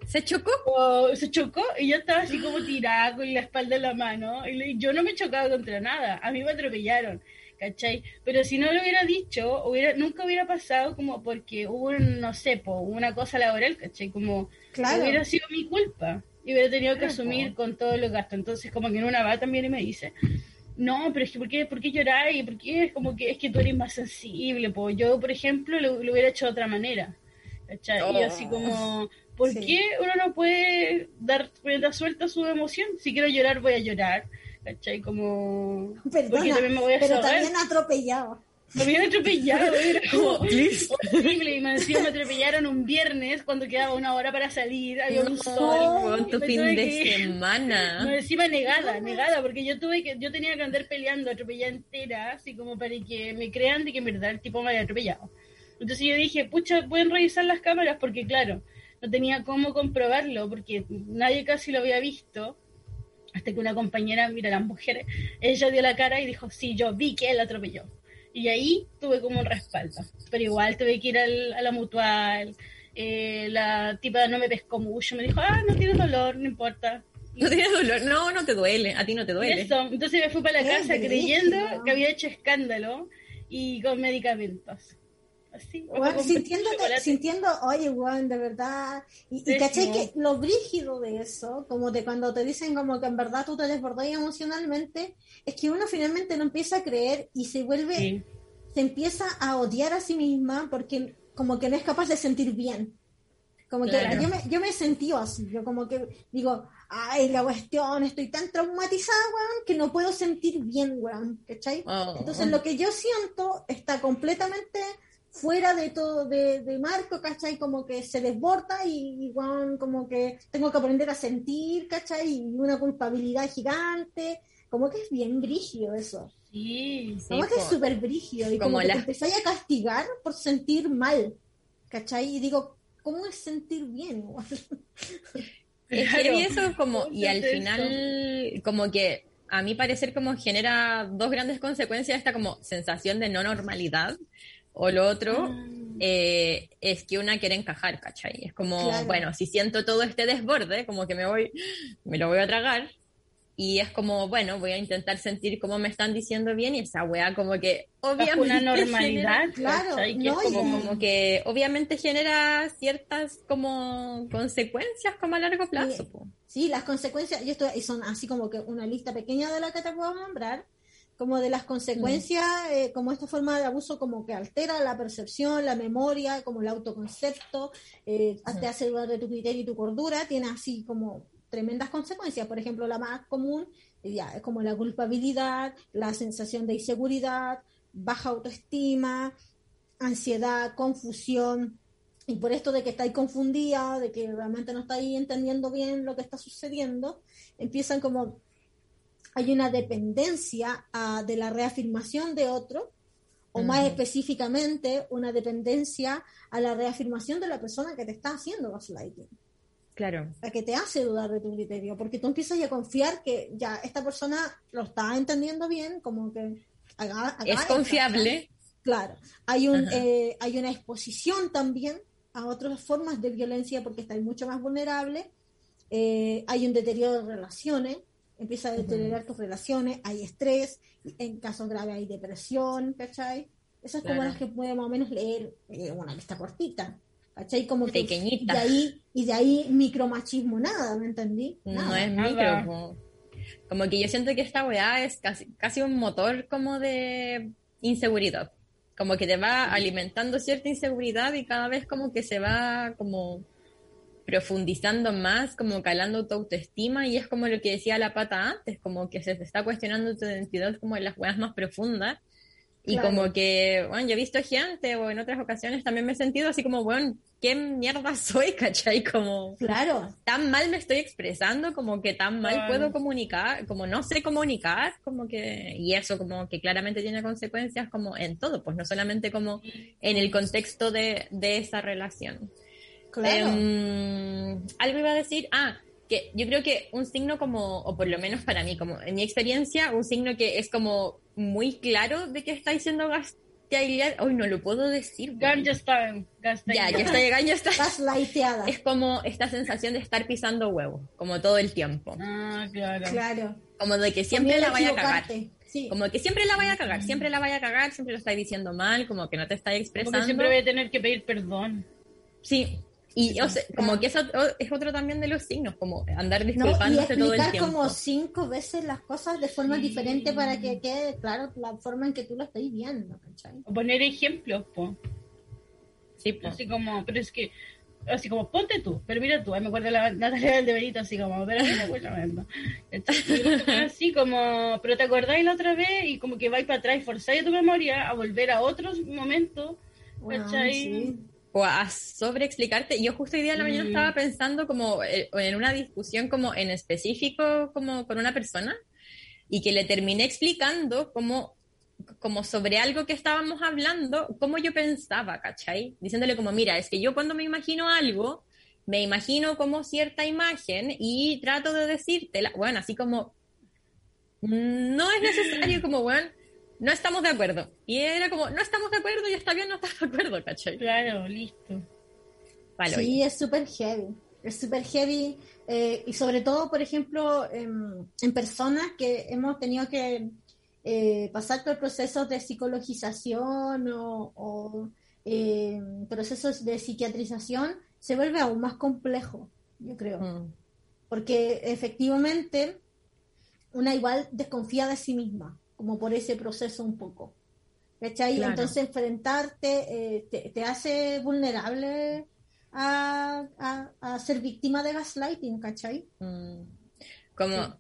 ¿Se chocó? O se chocó y yo estaba así como tirada con la espalda en la mano. Y le- yo no me he chocado contra nada, a mí me atropellaron, ¿cachai? Pero si no lo hubiera dicho, hubiera, nunca hubiera pasado como porque hubo, no sé, po, una cosa laboral, ¿cachai? Como Claro. hubiera sido mi culpa y hubiera tenido que Claro, asumir con todos los gastos. Entonces como que en una va también y me dice, no, pero es que ¿por qué, por qué llorar? Y por qué es como que es que tú eres más sensible, po. Yo, por ejemplo, lo, lo hubiera hecho de otra manera. ¿cachai? Y así Oh. como, ¿por Sí. qué uno no puede dar rienda suelta a su emoción? Si quiero llorar, voy a llorar. ¿Cachai? Como... porque Perdona, también me voy a pero también atropellado. Me habían atropellado, era como horrible. Y me encima me atropellaron un viernes cuando quedaba una hora para salir, había un sol. y tu me fin de que ir. No, semana. encima negada, negada, porque yo tuve que, yo tenía que andar peleando atropellada entera, así como para que me crean de que en verdad el tipo me había atropellado. Entonces yo dije, pucha, pueden revisar las cámaras, porque claro, no tenía cómo comprobarlo, porque nadie casi lo había visto. Hasta que una compañera, mira, las mujeres, ella dio la cara y dijo, sí, yo vi que él atropelló. Y ahí tuve como un respaldo. Pero igual tuve que ir al- a la mutual. eh, la tipa no me pescó mucho, me dijo, ah, no tienes dolor, no importa. No tienes dolor. No, no te duele. A ti no te duele. Eso. Entonces me fui para la casa creyendo que había hecho escándalo y con medicamentos. Así. sintiéndote, chocolate. sintiendo, oye, weón, de verdad. Y, y caché que lo brígido de eso, como de cuando te dicen como que en verdad tú te desbordás emocionalmente, es que uno finalmente no empieza a creer y se vuelve, Sí. se empieza a odiar a sí misma porque como que no es capaz de sentir bien. Como que Claro. yo me, yo me sentido así, yo como que digo, ay, la cuestión, estoy tan traumatizada, weón, que no puedo sentir bien, weón, ¿cachai? Oh. Entonces lo que yo siento está completamente fuera de todo, de, de marco, ¿cachai? Como que se desborda y, y, weón, como que tengo que aprender a sentir, ¿cachai? Y una culpabilidad gigante, como que es bien brígido eso. Sí. Sí, Como que es súper brígido y como, Como que la- te empezáis a castigar por sentir mal, ¿cachai? Y digo, ¿cómo es sentir bien? igual? Es Claro. heavy eso como, y al final, como que a mi parecer como genera dos grandes consecuencias esta como sensación de no normalidad, o lo otro Mm. eh, es que una quiere encajar, ¿cachai? Es como, Claro. bueno, si siento todo este desborde, como que me voy, me lo voy a tragar, y es como, bueno, voy a intentar sentir cómo me están diciendo bien, y esa weá como que obviamente una genera- normalidad, Claro, ¿cachai? Que no, es como, como que obviamente genera ciertas como consecuencias como a largo plazo. po. Sí, las consecuencias, y esto y son así como que una lista pequeña de la que te puedo nombrar, como de las consecuencias, eh, como esta forma de abuso como que altera la percepción, la memoria, como el autoconcepto, eh, te hace dudar de tu criterio y tu cordura, tiene así como tremendas consecuencias. Por ejemplo, la más común ya, es como la culpabilidad, la sensación de inseguridad, baja autoestima, ansiedad, confusión, y por esto de que estáis confundida, de que realmente no estáis entendiendo bien lo que está sucediendo, empiezan como hay una dependencia ah, de la reafirmación de otro, o más específicamente, una dependencia a la reafirmación de la persona que te está haciendo gaslighting. Claro. La que te hace dudar de tu criterio, porque tú empiezas a confiar que ya esta persona lo está entendiendo bien, como que es confiable. Claro. Hay, un, eh, hay una exposición también a otras formas de violencia porque estás mucho más vulnerable. Eh, hay un deterioro de relaciones, empieza a deteriorar tus relaciones, hay estrés, en casos graves hay depresión, ¿cachai? Esas es como las que puede más o menos leer eh, una lista cortita, ¿cachai? Como que Pequeñita. de ahí, y de ahí micromachismo, nada, ¿me entendí? No es micro, como, que yo siento que esta weá es casi, casi un motor como de inseguridad. Como que te va alimentando cierta inseguridad y cada vez como que se va como profundizando más, como calando tu autoestima, y es como lo que decía la pata antes, como que se te está cuestionando tu identidad como en las weas más profundas. Y como que, bueno, yo he visto gente, o en otras ocasiones también me he sentido así como, bueno, ¿qué mierda soy, cachai? Como, claro. tan mal me estoy expresando, como que tan mal puedo comunicar, como no sé comunicar, como que, y eso como que claramente tiene consecuencias como en todo, pues no solamente como en el contexto de, de esa relación. Em, algo iba a decir, ah, que yo creo que un signo como, o por lo menos para mí, como en mi experiencia, un signo que es como muy claro de que está diciendo gaslighted, hoy no lo puedo decir. Ya, ya está llegando, ya está. Gaslighteada. Es como esta sensación de estar pisando huevo, como todo el tiempo. Ah, claro. Claro. Como de que siempre la vaya a cagar. Como que siempre la vaya a cagar, siempre la vaya a cagar, siempre lo estáis diciendo mal, como que no te estáis expresando. Como que siempre voy a tener que pedir perdón. Sí, y o sea, como que eso es otro también de los signos, como andar disculpándose todo el tiempo. como cinco veces las cosas de forma diferente para que quede claro la forma en que tú lo estás viendo, ¿cachai? O poner ejemplos, po. Sí, po. Así como, pero es que, así como, ponte tú, pero mira tú, me acuerdo la Natalia del de Benito, así como, pero no así como, pero te acordáis la otra vez y como que vais para atrás y forzáis tu memoria a volver a otros momentos, ¿cachai? sí o a sobreexplicarte. Yo justo hoy día en la mañana estaba mm. pensando como eh, en una discusión como en específico como con una persona y que le terminé explicando como, como sobre algo que estábamos hablando, cómo yo pensaba, ¿cachai? Diciéndole como, mira, es que yo cuando me imagino algo, me imagino como cierta imagen y trato de decírtela, bueno, así como, no es necesario como, bueno, no estamos de acuerdo. Y era como, no estamos de acuerdo y está bien no estar de acuerdo, ¿cachai? Claro, listo. sí, es súper heavy. Es súper heavy. Eh, y sobre todo, por ejemplo, en, personas que hemos tenido que eh, pasar por procesos de psicologización o, eh, procesos de psiquiatrización, se vuelve aún más complejo, yo creo. Mm. Porque efectivamente una igual desconfía de sí misma como por ese proceso un poco. ¿Cachai? Entonces enfrentarte eh, te, hace vulnerable a, ser víctima de gaslighting, ¿cachai? Mm. Como,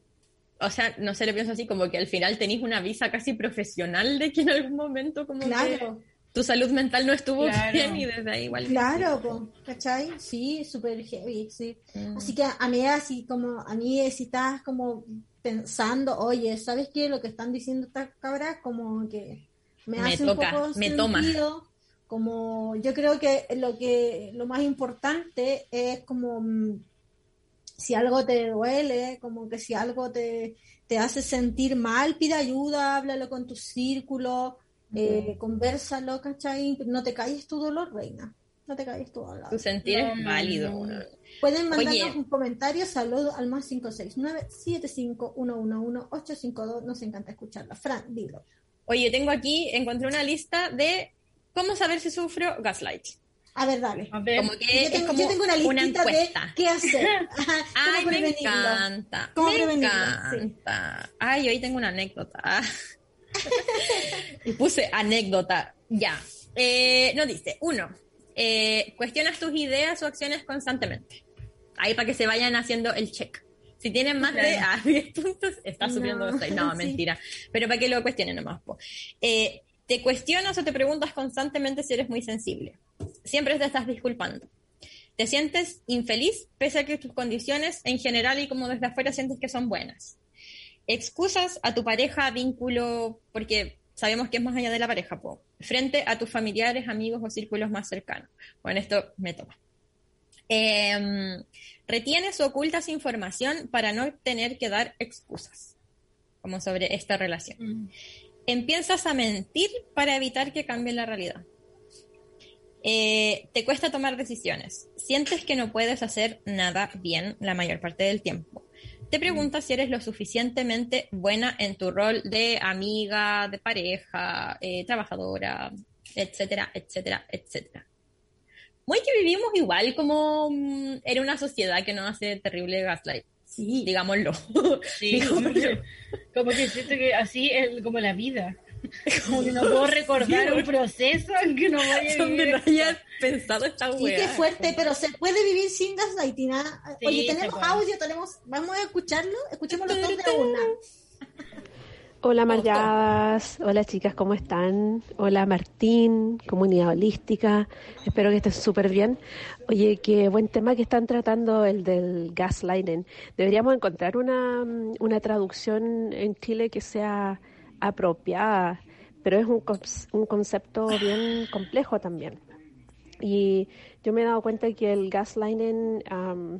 o sea, no sé, le pienso así, como que al final tenéis una visa casi profesional de que en algún momento como claro. tu salud mental no estuvo bien y desde ahí igual. Claro, ¿cachai? Sí, súper heavy, sí. Mm. Así que a mí así como, a mí si estás como pensando, oye, ¿sabes qué? Lo que están diciendo estas cabras como que me, hace un poco me sentido. Como yo creo que lo que lo más importante es como mm, si algo te duele, como que si algo te, te hace sentir mal, pide ayuda, háblalo con tu círculo, eh, conversalo, ¿cachai? No te calles tu dolor, reina. No te calles tu dolor. Tu sentir es válido. Pueden mandarnos un comentario, saludo al más 569-7511-852. Nos encanta escucharla. Fran, dilo. Oye, tengo aquí, encontré una lista de cómo saber si sufro gaslight. A ver, dale. Como que yo, tengo, yo tengo una listita de qué hacer. Ay, me encanta. ¿Cómo me encanta. Ay, hoy tengo una anécdota. y puse anécdota. Ya. Eh, nos dice, uno, eh, cuestionas tus ideas o acciones constantemente. Ahí para que se vayan haciendo el check. Si tienen más de ah, 10 puntos, está subiendo. No, no sí. mentira. Pero para que lo cuestionen nomás. Eh, te cuestionas o te preguntas constantemente si eres muy sensible. Siempre te estás disculpando. Te sientes infeliz pese a que tus condiciones en general y como desde afuera sientes que son buenas. Excusas a tu pareja, vínculo, porque sabemos que es más allá de la pareja, po, frente a tus familiares, amigos o círculos más cercanos. Bueno, esto me toma. Em, retienes o ocultas información para no tener que dar excusas, como sobre esta relación. Mm. Empiezas a mentir para evitar que cambie la realidad. Eh, te cuesta tomar decisiones. Sientes que no puedes hacer nada bien la mayor parte del tiempo. Te preguntas si eres lo suficientemente buena en tu rol de amiga, de pareja, eh, trabajadora, etcétera, etcétera, etcétera. Muy que vivimos igual como mm, en una sociedad que nos hace terrible gaslight. Sí. Digámoslo. Sí, como que siento que así es como la vida. Como que no puedo recordar un proceso en que no vaya a Donde vivir. no hayas pensado esta Sí, wea. qué fuerte, pero se puede vivir sin gaslighting. ¿ah? Sí, Oye, tenemos audio, tenemos, vamos a escucharlo, escuchémoslo todos de una. Hola Marjadas, hola chicas, ¿cómo están? Hola Martín, comunidad holística, espero que estén súper bien. Oye, qué buen tema que están tratando el del gaslighting. Deberíamos encontrar una, una traducción en Chile que sea apropiada, pero es un, un concepto bien complejo también. Y yo me he dado cuenta que el gaslighting am,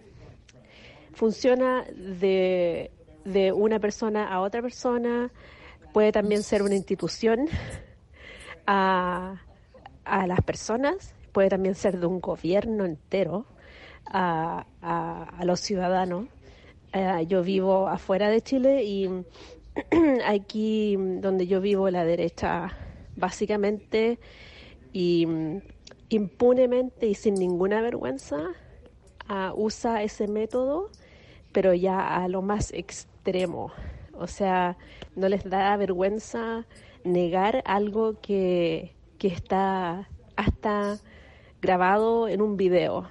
funciona de, de una persona a otra persona, puede también ser una institución a, a las personas, puede también ser de un gobierno entero a, a, a los ciudadanos. Eh, yo vivo afuera de Chile y aquí donde yo vivo la derecha básicamente y mm, impunemente y sin ninguna vergüenza ah, usa ese método pero ya a lo más extremo. O sea, no les da vergüenza negar algo que, que está hasta grabado en un video,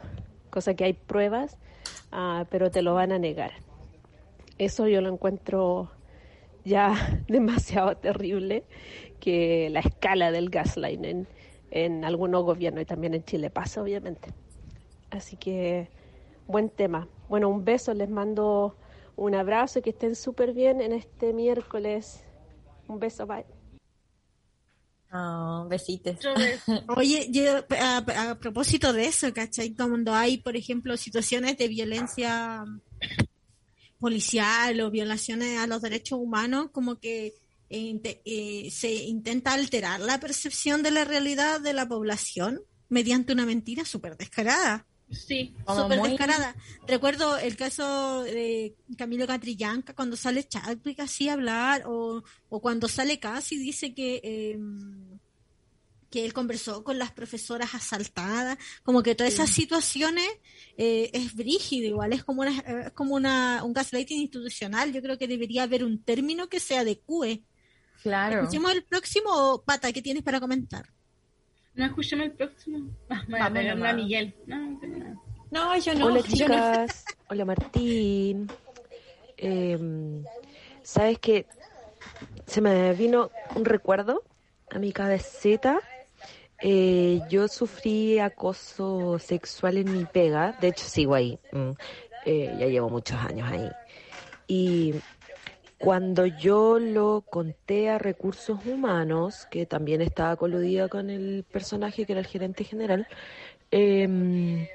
cosa que hay pruebas, ah, pero te lo van a negar. Eso yo lo encuentro ya demasiado terrible que la escala del gaslighting en algunos gobiernos y también en Chile pasa, obviamente. Así que buen tema. Bueno, un beso, les mando un abrazo y que estén súper bien en este miércoles. Un beso, bye. Oh, besitos. Oye, yo, a, a propósito de eso, ¿cachai? Cuando hay, por ejemplo, situaciones de violencia policial o violaciones a los derechos humanos, como que eh, eh, se intenta alterar la percepción de la realidad de la población mediante una mentira súper descarada. Sí. Súper muy- descarada. Recuerdo el caso de Camilo Catrillanca cuando sale Chadwick así a hablar o, o cuando sale casi dice que eh, que él conversó con las profesoras asaltadas, como que todas esas situaciones eh, es brígido, igual es como una, es como una un gaslighting institucional. Yo creo que debería haber un término que se adecue. Claro. Escuchemos el próximo, Pata, ¿qué tienes para comentar? No escuchemos el próximo. Ah, Vamos pegarle nomás. a Miguel. No, no. No, yo no. Hola no. chicas, hola Martín. Em, Sabes que se me vino un recuerdo a mi cabecita. Eh, yo sufrí acoso sexual en mi pega, de hecho sigo ahí, mm, eh, ya llevo muchos años ahí. Y cuando yo lo conté a recursos humanos, que también estaba coludida con el personaje que era el gerente general, em,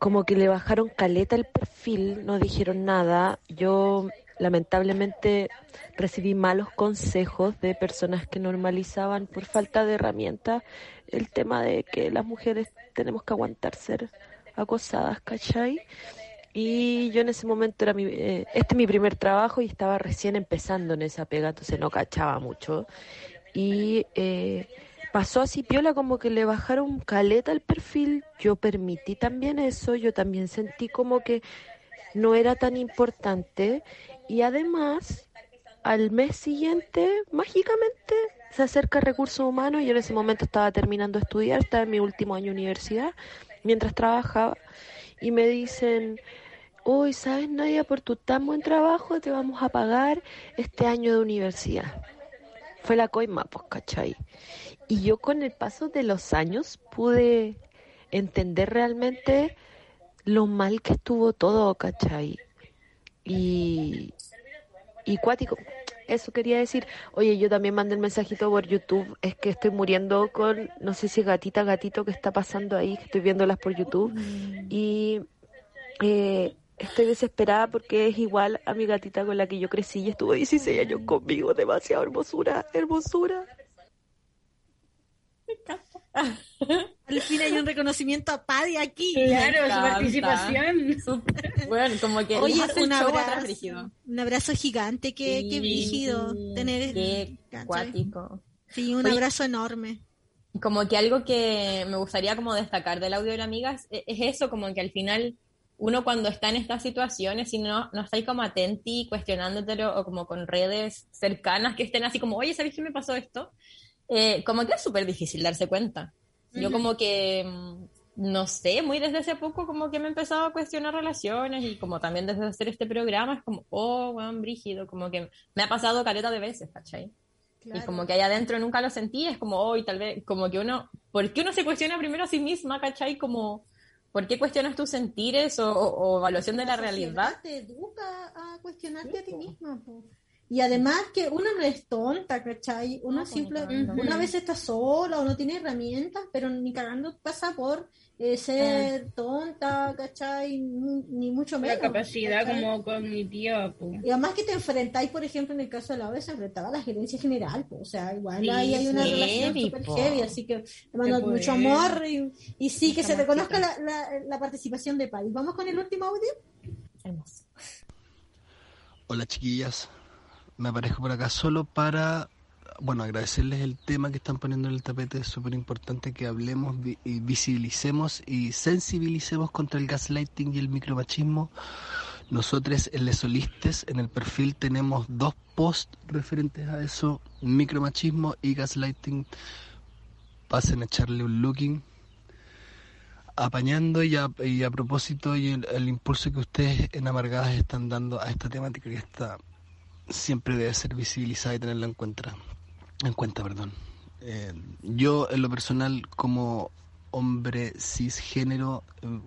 como que le bajaron caleta el perfil, no dijeron nada. Yo lamentablemente recibí malos consejos de personas que normalizaban por falta de herramientas el tema de que las mujeres tenemos que aguantar ser acosadas, ¿cachai? Y yo en ese momento era mi, eh, este es mi primer trabajo y estaba recién empezando en esa pega, entonces no cachaba mucho. Y eh, pasó así piola como que le bajaron caleta al perfil, yo permití también eso, yo también sentí como que no era tan importante y además al mes siguiente, mágicamente, se acerca recursos humanos. Yo en ese momento estaba terminando de estudiar, estaba en mi último año de universidad, mientras trabajaba, y me dicen, uy, ¿sabes, Nadia? Por tu tan buen trabajo te vamos a pagar este año de universidad. Fue la coima, pues, ¿cachai? Y yo con el paso de los años pude entender realmente lo mal que estuvo todo, ¿cachai? Y, y cuático, eso quería decir. Oye, yo también mandé el mensajito por YouTube, es que estoy muriendo con, no sé si gatita, gatito, que está pasando ahí, que estoy viéndolas por YouTube. Y eh, estoy desesperada porque es igual a mi gatita con la que yo crecí y estuvo 16 años conmigo, demasiado hermosura, hermosura. Al fin hay un reconocimiento a Paddy aquí. Claro, su participación. Bueno, como que Oye, un abrazo, un abrazo gigante, qué, qué Sí, brígido tener Qué cuático. Sí, un Oye, abrazo enorme. Como que algo que me gustaría como destacar del audio de la amiga es, es eso, como que al final uno cuando está en estas situaciones y no, no estáis como atenti, cuestionándotelo o como con redes cercanas que estén así como, oye, ¿sabes qué me pasó esto? Eh, como que es súper difícil darse cuenta. Yo Ujú. como que, mm, no sé, muy desde hace poco como que me he empezado a cuestionar relaciones y como también desde hacer este programa es como, oh, weón, brígido, como que me ha pasado caleta de veces, ¿cachai? Y como que allá adentro nunca lo sentí, es como hoy tal vez, como que uno, ¿por qué uno se cuestiona primero a sí misma, cachai? Como, ¿por qué cuestionas tus sentires o, o- o evaluación de la realidad? te educa a cuestionarte a ti misma. po. Y además que uno no es tonta, ¿cachai? Uno No, pues, simple, una vez está sola o no tiene herramientas, pero ni cagando pasa por eh, ser tonta, ¿cachai? Ni, ni mucho menos. La capacidad ¿cachai? como cognitiva. po. Y además que te enfrentáis, por ejemplo, en el caso de la OVE, se enfrentaba a la gerencia general, po. o sea, igual Sí, ahí hay una sí, relación súper heavy, así que le mando mucho amor y, y sí, que se reconozca la, mágica. la, la participación de Pai. ¿Vamos con el último audio? Hermoso. Hola chiquillas, me aparezco por acá solo para, bueno, agradecerles el tema que están poniendo en el tapete, es súper importante que hablemos, vi- visibilicemos y sensibilicemos contra el gaslighting y el micromachismo. Nosotros en Les Solistes, en el perfil, tenemos dos posts referentes a eso, micromachismo y gaslighting. Pasen a echarle un looking. Apañando y a, y a propósito y el, el impulso que ustedes en Amargadas están dando a esta temática que está siempre debe ser visibilizada y tenerla en cuenta. En cuenta, perdón. Eh, yo en lo personal como hombre cisgénero eh,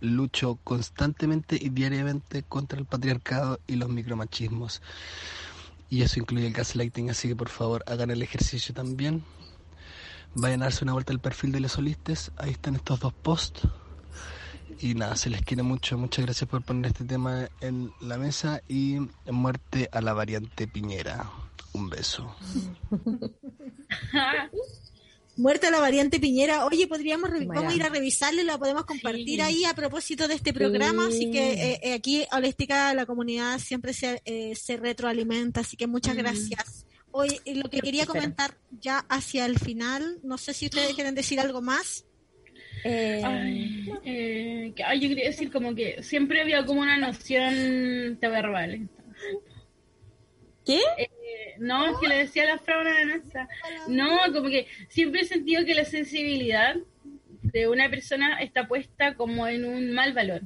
lucho constantemente y diariamente contra el patriarcado y los micromachismos. Y eso incluye el gaslighting, así que por favor hagan el ejercicio también. Vayan a darse una vuelta al perfil de los solistes, ahí están estos dos posts. Y nada, se les quiere mucho, muchas gracias por poner este tema en la mesa y muerte a la variante Piñera. Un beso. Muerte a la variante Piñera. Oye, podríamos vamos a ir a revisarla y la podemos compartir Sí. ahí a propósito de este programa. Sí. Así que eh, eh, aquí Holística, la comunidad siempre se, eh, se retroalimenta. Así que muchas Mm. gracias. Hoy lo que quería comentar ya hacia el final, no sé si ustedes quieren decir algo más. Eh, Ay, eh, que- ay, yo quería decir como que siempre había como una noción de verbal. ¿Qué? No, es que le decía la a la Nanza. No, como que siempre he sentido que la sensibilidad de una persona está puesta como en un mal valor,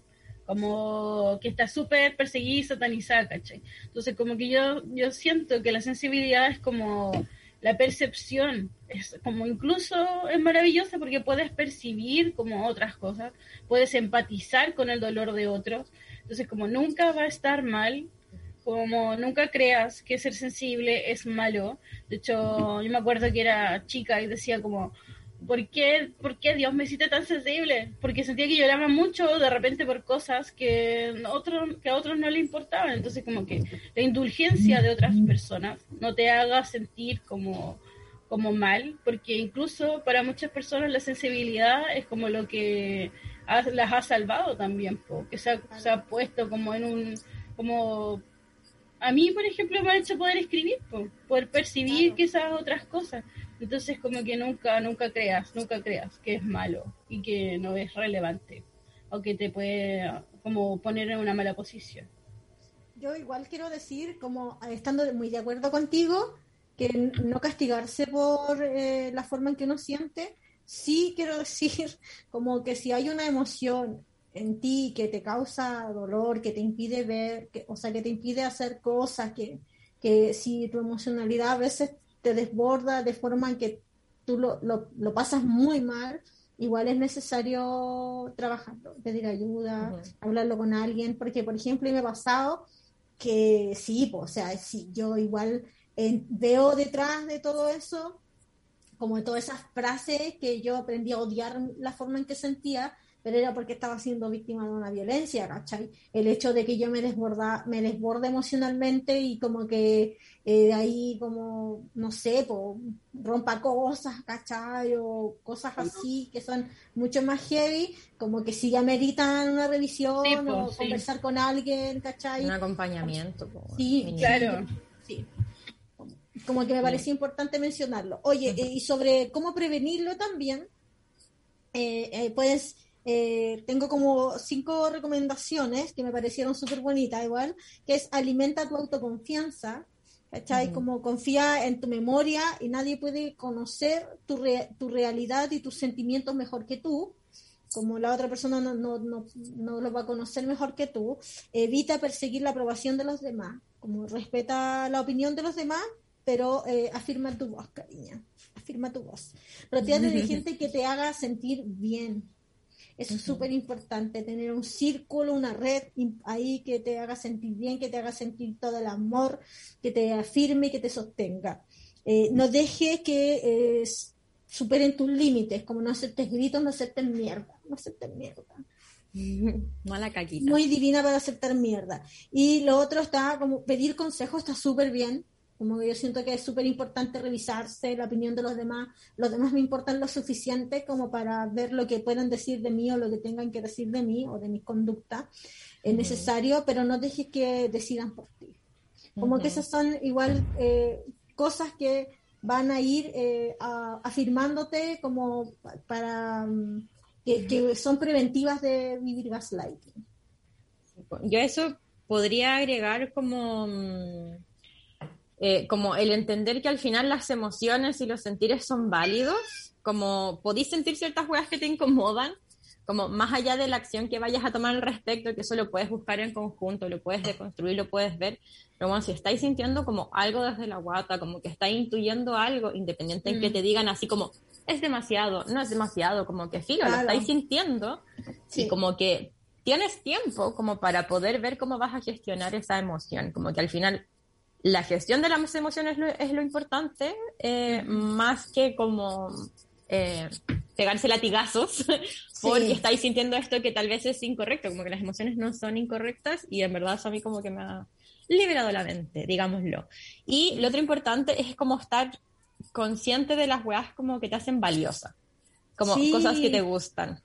como que está súper perseguida y satanizada, ¿cachai? Entonces, como que yo, yo siento que la sensibilidad es como la percepción, es como incluso es maravillosa porque puedes percibir como otras cosas, puedes empatizar con el dolor de otros, entonces como nunca va a estar mal como nunca creas que ser sensible es malo. De hecho, yo me acuerdo que era chica y decía como, ¿por qué, ¿por qué Dios me hiciste tan sensible? Porque sentía que lloraba mucho de repente por cosas que, otro, que a otros no le importaban. Entonces, como que la indulgencia de otras personas no te haga sentir como, como mal, porque incluso para muchas personas la sensibilidad es como lo que ha- las ha salvado también, po, que se ha, se ha puesto como en un... como a mí, por ejemplo, me ha hecho poder escribir, po, poder percibir quizás otras cosas. Entonces, como que nunca, nunca creas, nunca creas que es malo y que no es relevante o que te puede como poner en una mala posición. yo igual quiero decir, como estando muy de acuerdo contigo, que no castigarse por eh, la forma en que uno siente, sí quiero decir como que si hay una emoción en ti que te causa dolor, que te impide ver, que, o sea, que te impide hacer cosas, que, que si tu emocionalidad a veces te desborda de forma en que tú lo, lo, lo pasas muy mal, igual es necesario trabajarlo, pedir ayuda, hablarlo con alguien, porque por ejemplo me ha pasado que sí, o sea, si yo igual eh, veo detrás de todo eso, como todas esas frases que yo aprendí a odiar la forma en que sentía, pero era porque estaba siendo víctima de una violencia, ¿cachai? El hecho de que yo me desborda, me desborde emocionalmente y como que eh, de ahí como, no sé, rompa cosas, ¿cachai? O cosas así que son mucho más heavy, como que sí ameritan una revisión o conversar con alguien, ¿cachai? Un acompañamiento. sí, claro. Sí. Como que me parecía importante mencionarlo. Oye, eh, y sobre cómo prevenirlo también, eh, puedes eh, tengo como cinco recomendaciones que me parecieron súper bonitas igual, que es alimenta tu autoconfianza, ¿cachai? Como confía en tu memoria y nadie puede conocer tu, tu realidad y tus sentimientos mejor que tú, como la otra persona no, no, no, no lo va a conocer mejor que tú. Evita perseguir la aprobación de los demás, como respeta la opinión de los demás, pero eh, afirma tu voz, cariño, afirma tu voz. Rodeate de gente que te haga sentir bien, eso es súper importante, tener un círculo, una red ahí que te haga sentir bien, que te haga sentir todo el amor, que te afirme, que te sostenga. Eh, no dejes que eh, superen tus límites, como no aceptes gritos, no aceptes mierda, no aceptes mierda. Mala caquita. Muy divina para aceptar mierda. Y lo otro está como pedir consejo, está súper bien como que yo siento que es súper importante revisarse la opinión de los demás. Los demás me importan lo suficiente como para ver lo que puedan decir de mí o lo que tengan que decir de mí o de mi conducta. Es necesario, pero no dejes que decidan por ti. Como que esas son igual eh, cosas que van a ir eh, afirmándote como para mm, que, son preventivas de vivir gaslighting. Yo eso podría agregar como mm, eh, como el entender que al final las emociones y los sentires son válidos, como podéis sentir ciertas cosas que te incomodan, como más allá de la acción que vayas a tomar al respecto, que eso lo puedes buscar en conjunto, lo puedes deconstruir, lo puedes ver, pero bueno, si estáis sintiendo como algo desde la guata, como que estáis intuyendo algo, independiente en que mm. te digan así como, es demasiado, no es demasiado, como que filo, lo estáis sintiendo, y como que tienes tiempo como para poder ver cómo vas a gestionar esa emoción, como que al final la gestión de las emociones es lo importante, eh, más que como eh, pegarse latigazos porque estáis sintiendo esto que tal vez es incorrecto, como que las emociones no son incorrectas y en verdad eso a mí como que me ha liberado la mente, digámoslo. Y lo otro importante es como estar consciente de las weas como que te hacen valiosa, como cosas que te gustan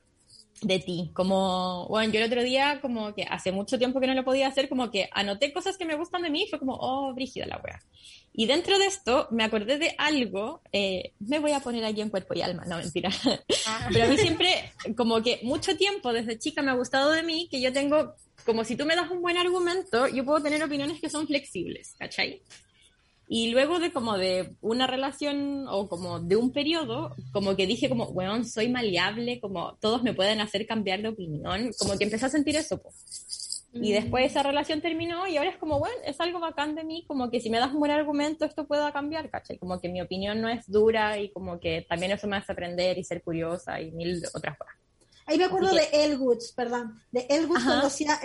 de ti. Como, bueno, yo el otro día, como que hace mucho tiempo que no lo podía hacer, como que anoté cosas que me gustan de mí y fue como, oh, brígida la wea. Y dentro de esto me acordé de algo, eh, me voy a poner aquí en cuerpo y alma, no mentira. Ah. Pero a mí siempre, como que mucho tiempo desde chica me ha gustado de mí que yo tengo, como si tú me das un buen argumento, yo puedo tener opiniones que son flexibles, ¿cachai? Y luego de como de una relación o como de un periodo, como que dije como, weón, soy maleable, como todos me pueden hacer cambiar de opinión, como que empecé a sentir eso. Y mm. después esa relación terminó y ahora es como, bueno, es algo bacán de mí, como que si me das un buen argumento esto pueda cambiar, ¿cachai? Como que mi opinión no es dura y como que también eso me hace aprender y ser curiosa y mil otras cosas. Ahí me acuerdo de Elwoods, perdón. De Elwoods cuando hacía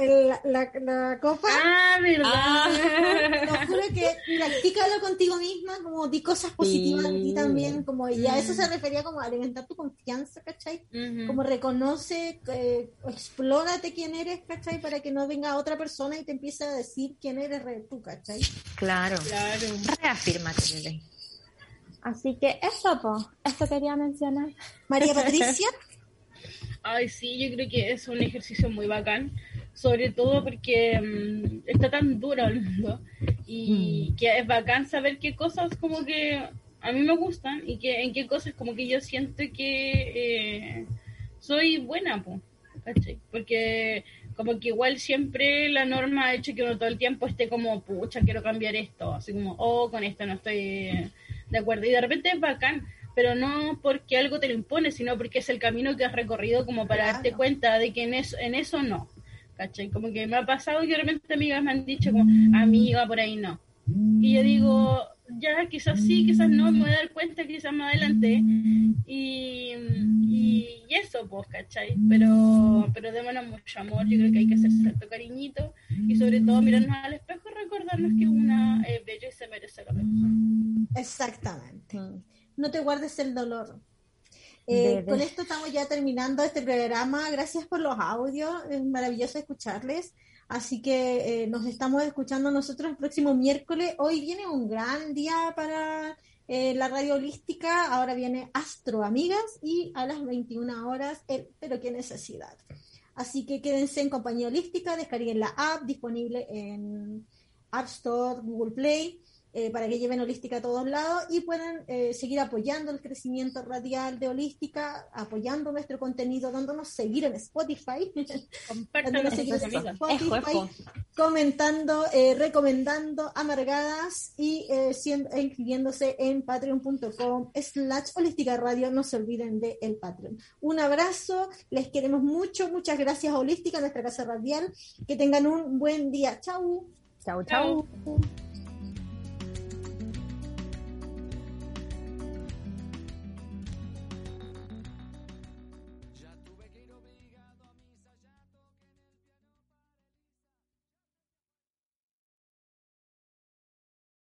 la, la, copa. Ah, verdad. Ah, juro que practícalo contigo misma, como di cosas positivas de ti también, como y a eso se refería como a alimentar tu confianza, ¿cachai? Como reconoce, eh, explórate quién eres, ¿cachai? Para que no venga otra persona y te empiece a decir quién eres tú, ¿cachai? Claro. Claro. Reafírmate, bebé. Así que eso, po, esto quería mencionar. María Patricia. Ay, sí, yo creo que es un ejercicio muy bacán, sobre todo porque mm, está tan duro el mundo y mm. que es bacán saber qué cosas como que a mí me gustan y que en qué cosas como que yo siento que eh, soy buena, po, Porque Como que igual siempre la norma ha hecho que uno todo el tiempo esté como, pucha, quiero cambiar esto, así como, oh, con esto no estoy de acuerdo. Y de repente es bacán, pero no porque algo te lo impone, sino porque es el camino que has recorrido como para darte cuenta de que en eso, en eso no. ¿Cachai? Como que me ha pasado que de repente amigas me han dicho como, amiga, por ahí no. Y yo digo, ya quizás sí, quizás no, me voy a dar cuenta quizás más adelante. Y, y, eso, pues, ¿cachai? Pero, pero démonos mucho amor, yo creo que hay que hacer cierto cariñito y sobre todo mirarnos al espejo y recordarnos que una es bella y se merece lo mejor. Exactamente. No te guardes el dolor. Eh, con esto estamos ya terminando este programa. Gracias por los audios, es maravilloso escucharles. Así que eh, nos estamos escuchando nosotros el próximo miércoles. Hoy viene un gran día para eh, la radio holística. Ahora viene Astro Amigas y a las 21 horas, el, pero qué necesidad. Así que quédense en compañía holística, descarguen la app disponible en App Store, Google Play eh, para que lleven Holística a todos lados y puedan eh, seguir apoyando el crecimiento radial de Holística, apoyando nuestro contenido, dándonos seguir en Spotify, comentando, eh, recomendando amargadas y inscribiéndose en patreon.com slash holística radio. No se olviden de el Patreon. Un abrazo, les queremos mucho, muchas gracias a Holística, nuestra casa radial. Que tengan un buen día. Chau. Chau, chau.